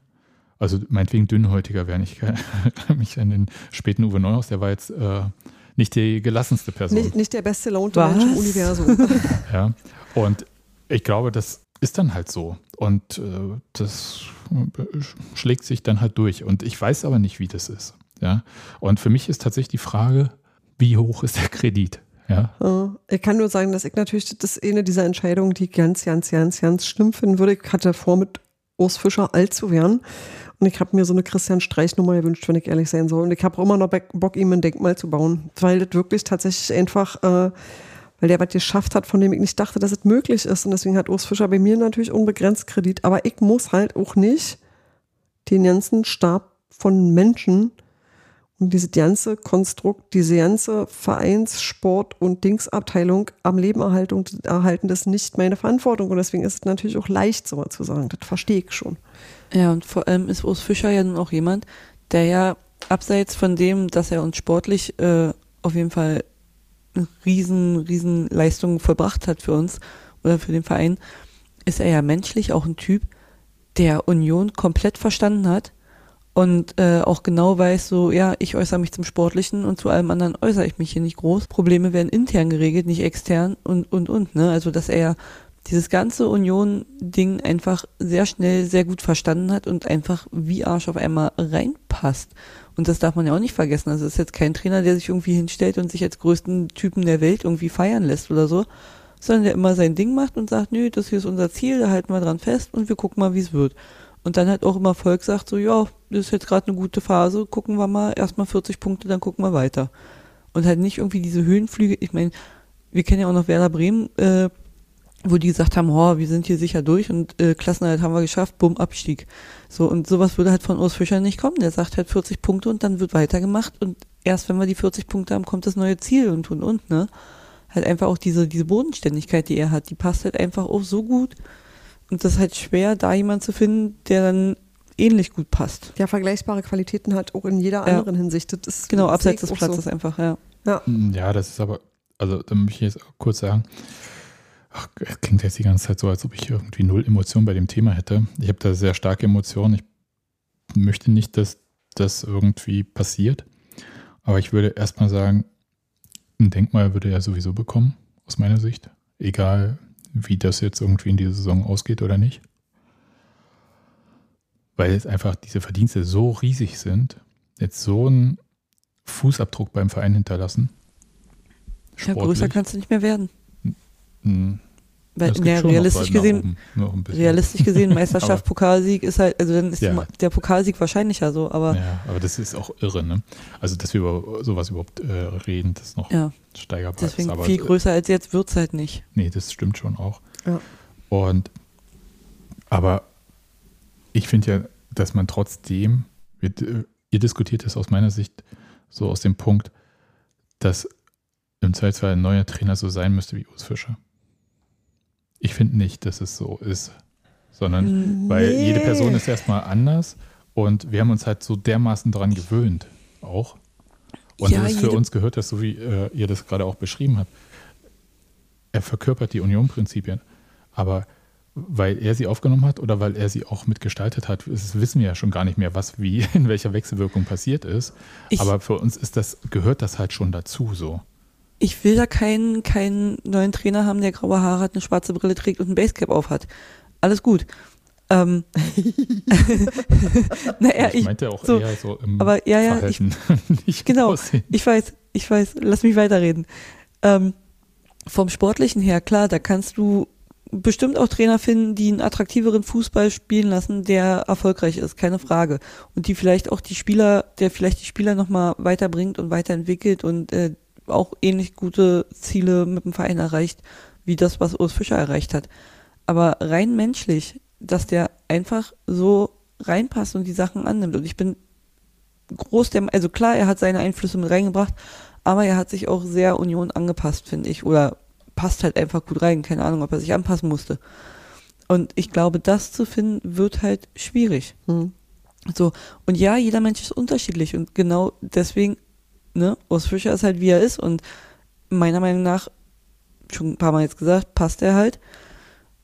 Also meinetwegen dünnhäutiger werden. Ich kann mich an den späten Uwe Neuhaus, der war jetzt äh, nicht die gelassenste Person. Nicht, nicht der beste launte? Mensch im Universum. Ja, und ich glaube, das ist dann halt so. Und äh, das äh, schlägt sich dann halt durch. Und ich weiß aber nicht, wie das ist. Ja, und für mich ist tatsächlich die Frage, wie hoch ist der Kredit? Ja, Äh, Ich kann nur sagen, dass ich natürlich, das eine dieser Entscheidungen, die ich ganz, ganz, ganz, ganz schlimm finden würde. Ich hatte vor, mit Urs Fischer alt zu werden. Und ich habe mir so eine Christian Streich-Nummer gewünscht, wenn ich ehrlich sein soll. Und ich habe auch immer noch Bock, ihm ein Denkmal zu bauen. Weil das wirklich tatsächlich einfach, äh, weil der was geschafft hat, von dem ich nicht dachte, dass es möglich ist. Und deswegen hat Urs Fischer bei mir natürlich unbegrenzt Kredit. Aber ich muss halt auch nicht den ganzen Stab von Menschen und diese ganze Konstrukt, diese ganze Vereins-, Sport- und Dingsabteilung am Leben erhalten, erhalten, das ist nicht meine Verantwortung. Und deswegen ist es natürlich auch leicht, so zu sagen. Das verstehe ich schon. Ja, und vor allem ist Urs Fischer ja nun auch jemand, der ja abseits von dem, dass er uns sportlich äh, auf jeden Fall riesen, riesen Leistung vollbracht hat für uns oder für den Verein, ist er ja menschlich auch ein Typ, der Union komplett verstanden hat und äh, auch genau weiß, so, ja, ich äußere mich zum Sportlichen und zu allem anderen äußere ich mich hier nicht groß. Probleme werden intern geregelt, nicht extern und, und, und, ne? Also, dass er dieses ganze Union-Ding einfach sehr schnell, sehr gut verstanden hat und einfach wie Arsch auf einmal reinpasst. Und das darf man ja auch nicht vergessen. Also es ist jetzt kein Trainer, der sich irgendwie hinstellt und sich als größten Typen der Welt irgendwie feiern lässt oder so, sondern der immer sein Ding macht und sagt, nö, das hier ist unser Ziel, da halten wir dran fest und wir gucken mal, wie es wird. Und dann halt auch immer Volk sagt so, ja, das ist jetzt gerade eine gute Phase, gucken wir mal, erstmal 40 Punkte, dann gucken wir weiter. Und halt nicht irgendwie diese Höhenflüge, ich meine, wir kennen ja auch noch Werder Bremen, äh, wo die gesagt haben, oh, wir sind hier sicher durch und äh, Klassenerhalt haben wir geschafft, bumm, Abstieg. So, und sowas würde halt von Urs Fischer nicht kommen. Der sagt halt 40 Punkte und dann wird weitergemacht und erst wenn wir die 40 Punkte haben, kommt das neue Ziel und und und, ne? Halt einfach auch diese, diese Bodenständigkeit, die er hat, die passt halt einfach auch so gut. Und das ist halt schwer, da jemanden zu finden, der dann ähnlich gut passt. Ja, vergleichbare Qualitäten hat auch in jeder Ja. anderen Hinsicht. Das ist Genau, abseits des Platzes So. einfach, ja. Ja. Ja, das ist aber, also da möchte ich jetzt auch kurz sagen, ach, es klingt jetzt die ganze Zeit so, als ob ich irgendwie null Emotionen bei dem Thema hätte. Ich habe da sehr starke Emotionen. Ich möchte nicht, dass das irgendwie passiert. Aber ich würde erstmal sagen, ein Denkmal würde er sowieso bekommen, aus meiner Sicht. Egal, wie das jetzt irgendwie in dieser Saison ausgeht oder nicht. Weil jetzt einfach diese Verdienste so riesig sind, jetzt so einen Fußabdruck beim Verein hinterlassen. Ja, größer kannst du nicht mehr werden. Hm. Weil, Es ja, realistisch gesehen, oben, realistisch gesehen, Meisterschaft, Pokalsieg ist halt, also dann ist Ja. der Pokalsieg wahrscheinlicher so, aber Ja, aber das ist auch irre, ne? Also, dass wir über sowas überhaupt äh, reden, das ist noch ja, steigerbar. deswegen ist, aber viel größer als jetzt wird's halt nicht. Nee, das stimmt schon auch. Ja. Und aber ich finde ja, dass man trotzdem, äh, ihr diskutiert das aus meiner Sicht so aus dem Punkt, dass im Zweifelsfall ein neuer Trainer so sein müsste wie Urs Fischer. Ich finde nicht, dass es so ist, sondern weil Nee. jede Person ist erstmal anders und wir haben uns halt so dermaßen daran gewöhnt auch. Und Ja, das ist für uns gehört das, so wie äh, ihr das gerade auch beschrieben habt. Er verkörpert die Union-Prinzipien, aber weil er sie aufgenommen hat oder weil er sie auch mitgestaltet hat, das wissen wir ja schon gar nicht mehr, was wie in welcher Wechselwirkung passiert ist. Ich- aber für uns ist das, gehört das halt schon dazu so. Ich will da keinen, keinen neuen Trainer haben, der graue Haare hat, eine schwarze Brille trägt und ein Basecap aufhat. Alles gut. Ähm, naja, ich ich, meinte auch so, eher so im aber ja, ja, ich, Verhalten, nicht genau, Aussehen. ich weiß, ich weiß, lass mich weiterreden. Ähm, vom Sportlichen her, klar, da kannst du bestimmt auch Trainer finden, die einen attraktiveren Fußball spielen lassen, der erfolgreich ist, keine Frage. Und die vielleicht auch die Spieler, der vielleicht die Spieler nochmal weiterbringt und weiterentwickelt und äh, auch ähnlich gute Ziele mit dem Verein erreicht, wie das, was Urs Fischer erreicht hat. Aber rein menschlich, dass der einfach so reinpasst und die Sachen annimmt. Und ich bin groß der, also klar, er hat seine Einflüsse mit reingebracht, aber er hat sich auch sehr Union angepasst, finde ich. Oder passt halt einfach gut rein. Keine Ahnung, ob er sich anpassen musste. Und ich glaube, das zu finden, wird halt schwierig. Hm. So, und ja, jeder Mensch ist unterschiedlich und genau deswegen, ne, Urs Fischer ist halt wie er ist und meiner Meinung nach, schon ein paar Mal jetzt gesagt, passt er halt,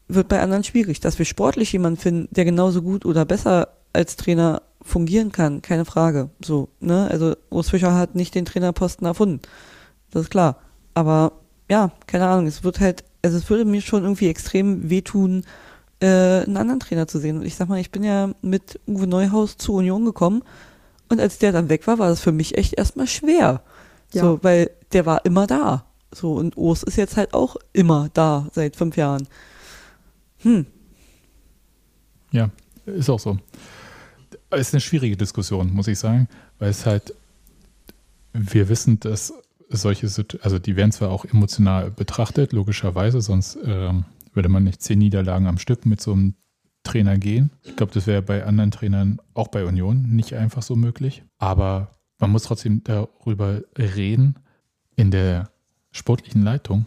wird bei anderen schwierig. Dass wir sportlich jemanden finden, der genauso gut oder besser als Trainer fungieren kann, keine Frage. So, ne, also Urs Fischer hat nicht den Trainerposten erfunden. Das ist klar. Aber ja, keine Ahnung, es wird halt, also es würde mir schon irgendwie extrem wehtun, äh, einen anderen Trainer zu sehen. Und ich sag mal, ich bin ja mit Uwe Neuhaus zur Union gekommen und als der dann weg war, war das für mich echt erstmal schwer. Ja. So, weil der war immer da. So, und Urs ist jetzt halt auch immer da seit fünf Jahren. Hm, Ja, ist auch so. Es ist eine schwierige Diskussion, muss ich sagen, weil es halt, wir wissen, dass solche, Situ- also die werden zwar auch emotional betrachtet, logischerweise, sonst ähm, würde man nicht zehn Niederlagen am Stück mit so einem Trainer gehen. Ich glaube, das wäre bei anderen Trainern, auch bei Union, nicht einfach so möglich. Aber man muss trotzdem darüber reden. In der sportlichen Leitung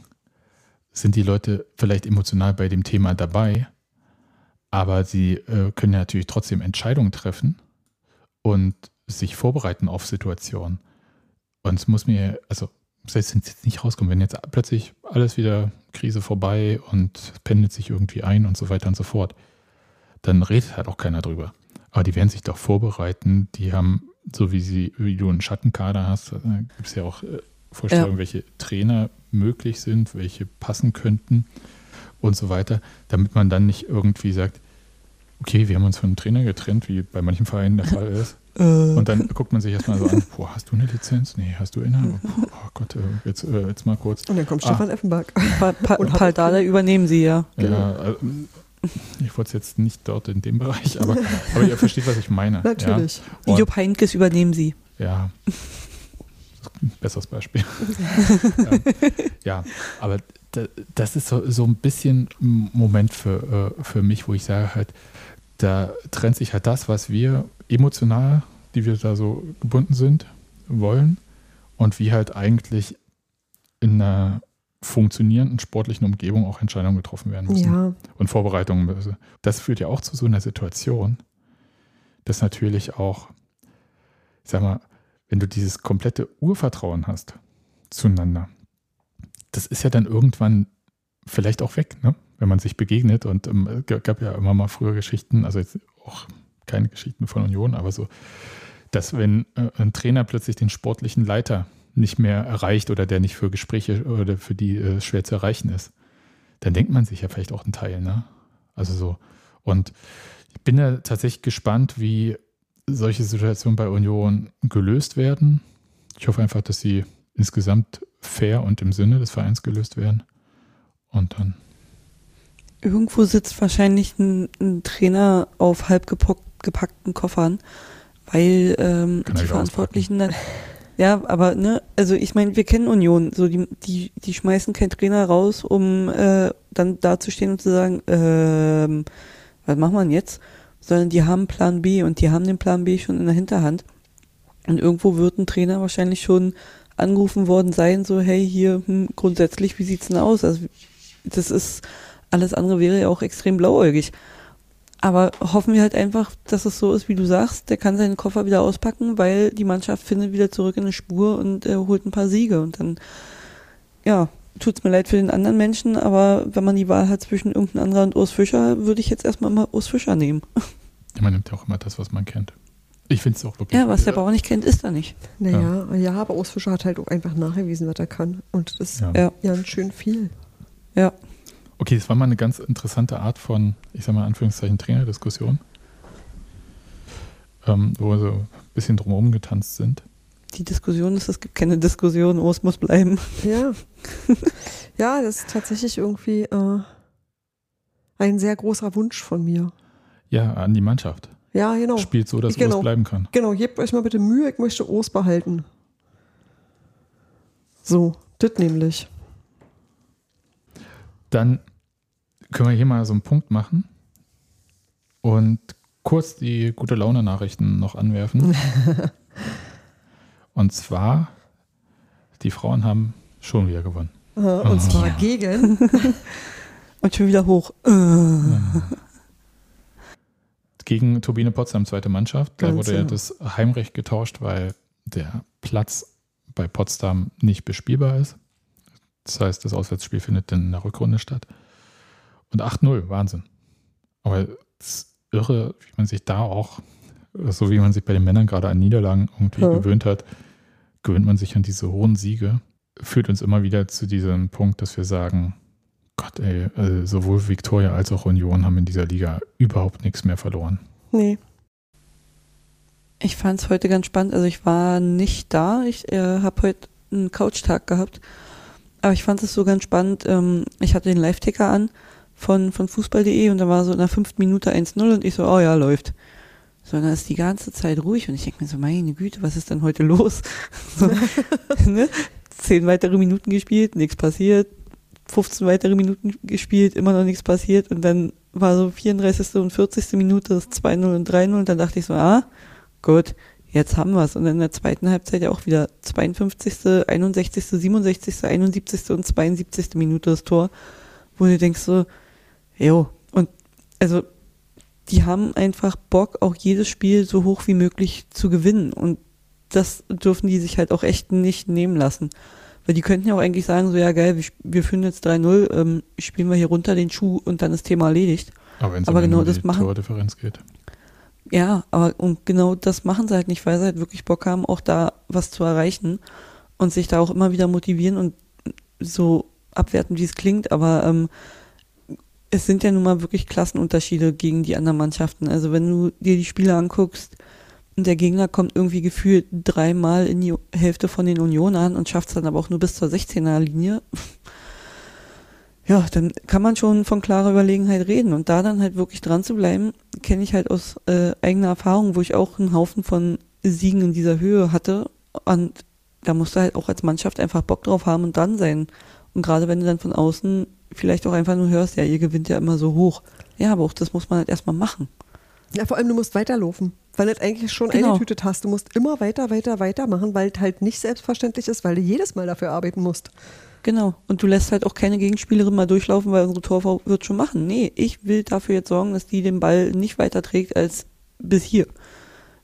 sind die Leute vielleicht emotional bei dem Thema dabei, aber sie äh, können ja natürlich trotzdem Entscheidungen treffen und sich vorbereiten auf Situationen. Und es muss mir, also selbst wenn es jetzt nicht rauskommt, wenn jetzt plötzlich alles wieder Krise vorbei und es pendelt sich irgendwie ein und so weiter und so fort, dann redet halt auch keiner drüber. Aber die werden sich doch vorbereiten. Die haben, so wie sie, wie du einen Schattenkader hast, gibt es ja auch äh, Vorstellungen, Ja. welche Trainer möglich sind, welche passen könnten und so weiter, damit man dann nicht irgendwie sagt, okay, wir haben uns von einem Trainer getrennt, wie bei manchen Vereinen der Fall ist. Und dann guckt man sich erstmal so an, boah, hast du eine Lizenz? Nee, hast du eine? Oh Gott, äh, jetzt, äh, jetzt mal kurz. Und dann kommt Ah. Stefan Effenberg. Pa pa Und Paldada übernehmen sie ja. Ja, äh, ich wollte es jetzt nicht dort in dem Bereich, aber, aber ihr versteht, was ich meine. Natürlich. Ja, und, Jupp Heynckes übernehmen sie. ja. besseres Beispiel. ja. aber da, das ist so, so ein bisschen ein Moment für, äh, für mich, wo ich sage halt, da trennt sich halt das, was wir emotional, die wir da so gebunden sind, wollen und wie halt eigentlich in einer funktionierenden sportlichen Umgebung auch Entscheidungen getroffen werden müssen Ja, und Vorbereitungen. Also Das führt ja auch zu so einer Situation, dass natürlich auch, ich sag mal, wenn du dieses komplette Urvertrauen hast zueinander, das ist ja dann irgendwann vielleicht auch weg, ne? Wenn man sich begegnet. Und ähm, es g- gab ja immer mal früher Geschichten, also jetzt auch keine Geschichten von Union, aber so, dass wenn äh, ein Trainer plötzlich den sportlichen Leiter nicht mehr erreicht oder der nicht für Gespräche oder für die äh, schwer zu erreichen ist, dann denkt man sich ja vielleicht auch einen Teil, ne? Also so. Und ich bin ja tatsächlich gespannt, wie solche Situationen bei Union gelöst werden. Ich hoffe einfach, dass sie insgesamt fair und im Sinne des Vereins gelöst werden. Und dann, Irgendwo sitzt wahrscheinlich ein, ein Trainer auf halb gepackten Koffern, weil ähm, die Verantwortlichen dann. Ja, aber ne, also ich meine, wir kennen Union, so die, die, die schmeißen keinen Trainer raus, um äh, dann dazustehen und zu sagen, ähm, was machen wir denn jetzt? Sondern die haben Plan B und die haben den Plan B schon in der Hinterhand. Und irgendwo wird ein Trainer wahrscheinlich schon angerufen worden sein, so, hey, hier, hm, grundsätzlich, wie sieht's denn aus? Also, das ist, alles andere wäre ja auch extrem blauäugig. Aber hoffen wir halt einfach, dass es so ist, wie du sagst, der kann seinen Koffer wieder auspacken, weil die Mannschaft findet wieder zurück in eine Spur und äh, holt ein paar Siege. Und dann, ja, tut's mir leid für den anderen Menschen, aber wenn man die Wahl hat zwischen irgendeinem anderen und Urs Fischer, würde ich jetzt erstmal mal Urs Fischer nehmen. Man nimmt ja auch immer das, was man kennt. Ich finde es auch wirklich. Ja, was der Bauer nicht kennt, ist er nicht. Naja, ja. ja, aber Urs Fischer hat halt auch einfach nachgewiesen, was er kann. Und das ist Ja. ja, Ja, ganz schön viel. ja. Okay, das war mal eine ganz interessante Art von, ich sag mal, in Anführungszeichen Trainerdiskussion, ähm, wo wir so ein bisschen drumherum getanzt sind. Die Diskussion ist, es gibt keine Diskussion, Urs muss bleiben. Ja. ja, das ist tatsächlich irgendwie äh, ein sehr großer Wunsch von mir. Ja, an die Mannschaft. Ja, genau. Spielt so, dass Genau. Urs bleiben kann. Genau, gebt euch mal bitte Mühe, ich möchte Urs behalten. So, das nämlich. Dann können wir hier mal so einen Punkt machen und kurz die gute Laune-Nachrichten noch anwerfen. und zwar, die Frauen haben schon wieder gewonnen. Äh, und Oh. zwar Ja. gegen. Und schon wieder hoch. Äh. Gegen Turbine Potsdam, zweite Mannschaft. Da Ganz wurde ja genau. das Heimrecht getauscht, weil der Platz bei Potsdam nicht bespielbar ist. Das heißt, das Auswärtsspiel findet dann in der Rückrunde statt. Und 8-0, Wahnsinn. Aber es ist irre, wie man sich da auch, so wie man sich bei den Männern gerade an Niederlagen irgendwie Ja. gewöhnt hat, gewöhnt man sich an diese hohen Siege. Führt uns immer wieder zu diesem Punkt, dass wir sagen, Gott, ey, äh, sowohl Viktoria als auch Union haben in dieser Liga überhaupt nichts mehr verloren. Nee. Ich fand es heute ganz spannend. Also ich war nicht da. Ich äh, habe heute einen Couchtag gehabt. Aber ich fand es so ganz spannend. Ähm, ich hatte den Live-Ticker an von, von Fußball.de und da war so in der fünften Minute 1-0 und ich so, oh ja, läuft. So, und dann ist die ganze Zeit ruhig und ich denke mir so, meine Güte, was ist denn heute los? So, ne? Zehn weitere Minuten gespielt, nichts passiert. 15 weitere Minuten gespielt, immer noch nichts passiert und dann war so 34. und 40. Minute das 2-0 und 3-0 und dann dachte ich so, ah, gut, jetzt haben wir es. Und in der zweiten Halbzeit ja auch wieder 52., 61., 67., 71. und 72. Minute das Tor, wo du denkst so, jo, und also die haben einfach Bock, auch jedes Spiel so hoch wie möglich zu gewinnen. Und das dürfen die sich halt auch echt nicht nehmen lassen. Weil die könnten ja auch eigentlich sagen, so ja geil, wir, wir führen jetzt 3-0, ähm, spielen wir hier runter den Schuh und dann ist Thema erledigt. Aber wenn es um genau die das machen- Tordifferenz geht. Ja, aber und genau das machen sie halt nicht, weil sie halt wirklich Bock haben, auch da was zu erreichen und sich da auch immer wieder motivieren und so abwerten, wie es klingt, aber ähm, es sind ja nun mal wirklich Klassenunterschiede gegen die anderen Mannschaften. Also wenn du dir die Spiele anguckst und der Gegner kommt irgendwie gefühlt dreimal in die Hälfte von den Unionern und schafft es dann aber auch nur bis zur 16er Linie, ja, dann kann man schon von klarer Überlegenheit reden. Und da dann halt wirklich dran zu bleiben, kenne ich halt aus äh, eigener Erfahrung, wo ich auch einen Haufen von Siegen in dieser Höhe hatte. Und da musst du halt auch als Mannschaft einfach Bock drauf haben und dran sein. Und gerade wenn du dann von außen vielleicht auch einfach nur hörst, ja, ihr gewinnt ja immer so hoch. Ja, aber auch das muss man halt erstmal machen. Ja, vor allem, du musst weiterlaufen, weil du eigentlich schon Genau. eingetütet hast. Du musst immer weiter, weiter, weiter machen, weil es halt nicht selbstverständlich ist, weil du jedes Mal dafür arbeiten musst. Genau. Und du lässt halt auch keine Gegenspielerin mal durchlaufen, weil unsere Torfrau wird schon machen. Nee, ich will dafür jetzt sorgen, dass die den Ball nicht weiter trägt als bis hier.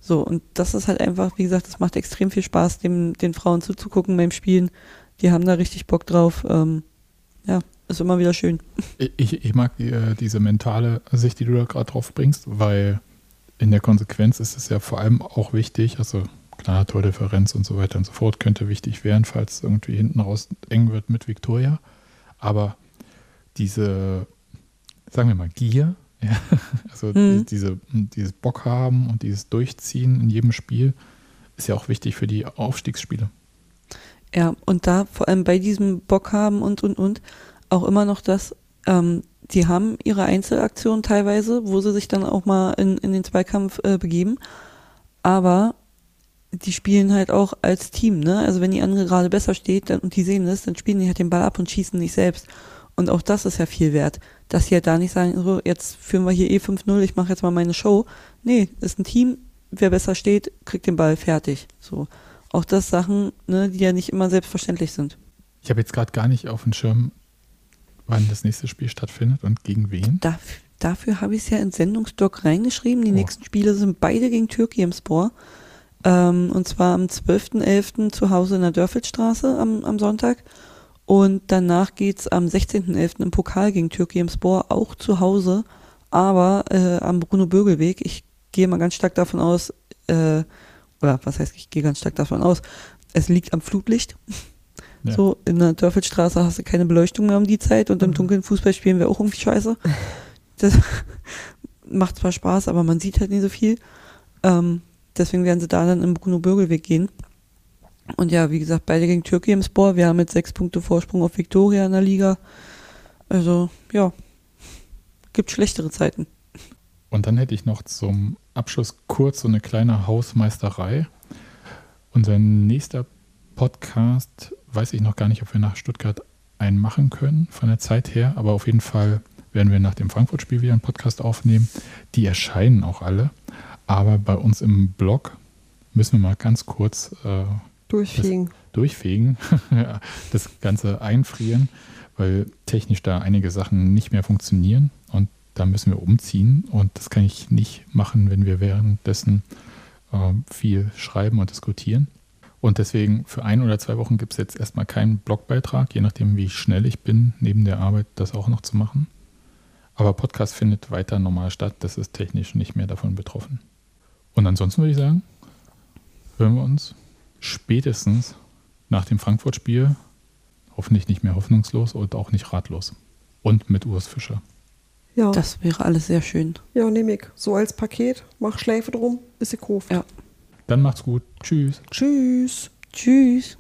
So, und das ist halt einfach, wie gesagt, das macht extrem viel Spaß, dem, den Frauen zuzugucken beim Spielen. Die haben da richtig Bock drauf. Ähm, ja, ist immer wieder schön. Ich, ich mag die, äh, diese mentale Sicht, die du da gerade drauf bringst, weil in der Konsequenz ist es ja vor allem auch wichtig, also klar, Tordifferenz und so weiter und so fort könnte wichtig werden, falls irgendwie hinten raus eng wird mit Viktoria. Aber diese, sagen wir mal, Gier, ja, also Mhm. die, diese, dieses Bock haben und dieses Durchziehen in jedem Spiel ist ja auch wichtig für die Aufstiegsspiele. Ja, und da vor allem bei diesem Bock haben und, und, und, auch immer noch das, ähm, die haben ihre Einzelaktionen teilweise, wo sie sich dann auch mal in, in den Zweikampf äh, begeben, aber die spielen halt auch als Team, ne? Also wenn die andere gerade besser steht dann, und die sehen das, dann spielen die halt den Ball ab und schießen nicht selbst. Und auch das ist ja viel wert, dass sie halt da nicht sagen, so, jetzt führen wir hier eh 5-0, ich mache jetzt mal meine Show. Nee, ist ein Team, wer besser steht, kriegt den Ball fertig. So. auch das Sachen, ne, die ja nicht immer selbstverständlich sind. Ich habe jetzt gerade gar nicht auf dem Schirm, wann das nächste Spiel stattfindet und gegen wen. Dafür, dafür habe ich es ja ins Sendungsdoc reingeschrieben. Die Oh. nächsten Spiele sind beide gegen Türkei im Spor. Ähm, und zwar am 12.11. zu Hause in der Dörfeldstraße am, am Sonntag. Und danach geht's am 16.11. im Pokal gegen Türkei im Spor, auch zu Hause, aber äh, am Bruno-Bögel-Weg. Ich gehe mal ganz stark davon aus, äh, oder was heißt, ich gehe ganz stark davon aus, es liegt am Flutlicht. Ja. So, in der Dörfeldstraße hast du keine Beleuchtung mehr um die Zeit und im Mhm. dunklen Fußball spielen wir auch irgendwie scheiße. Das macht zwar Spaß, aber man sieht halt nicht so viel. Ähm, deswegen werden sie da dann im Bruno-Bögel-Weg gehen. Und ja, wie gesagt, beide gegen Türkei im Sport. Wir haben jetzt sechs Punkte Vorsprung auf Viktoria in der Liga. Also, ja, gibt schlechtere Zeiten. Und dann hätte ich noch zum Abschluss kurz so eine kleine Hausmeisterei. Unser nächster Podcast, weiß ich noch gar nicht, ob wir nach Stuttgart einen machen können von der Zeit her, aber auf jeden Fall werden wir nach dem Frankfurt-Spiel wieder einen Podcast aufnehmen. Die erscheinen auch alle, aber bei uns im Blog müssen wir mal ganz kurz äh, Durchfegen. durchfegen, das Ganze einfrieren, weil technisch da einige Sachen nicht mehr funktionieren und da müssen wir umziehen und das kann ich nicht machen, wenn wir währenddessen äh, viel schreiben und diskutieren. Und deswegen für ein oder zwei Wochen gibt es jetzt erstmal keinen Blogbeitrag, je nachdem, wie schnell ich bin, neben der Arbeit das auch noch zu machen. Aber Podcast findet weiter normal statt, das ist technisch nicht mehr davon betroffen. Und ansonsten würde ich sagen, hören wir uns spätestens nach dem Frankfurt-Spiel hoffentlich nicht mehr hoffnungslos und auch nicht ratlos. Und mit Urs Fischer. Ja, Das wäre alles sehr schön. ja nehme ich. So als Paket, mach Schläfe drum, ist gekauft. Ja. Dann macht's gut. Tschüss. Tschüss. Tschüss.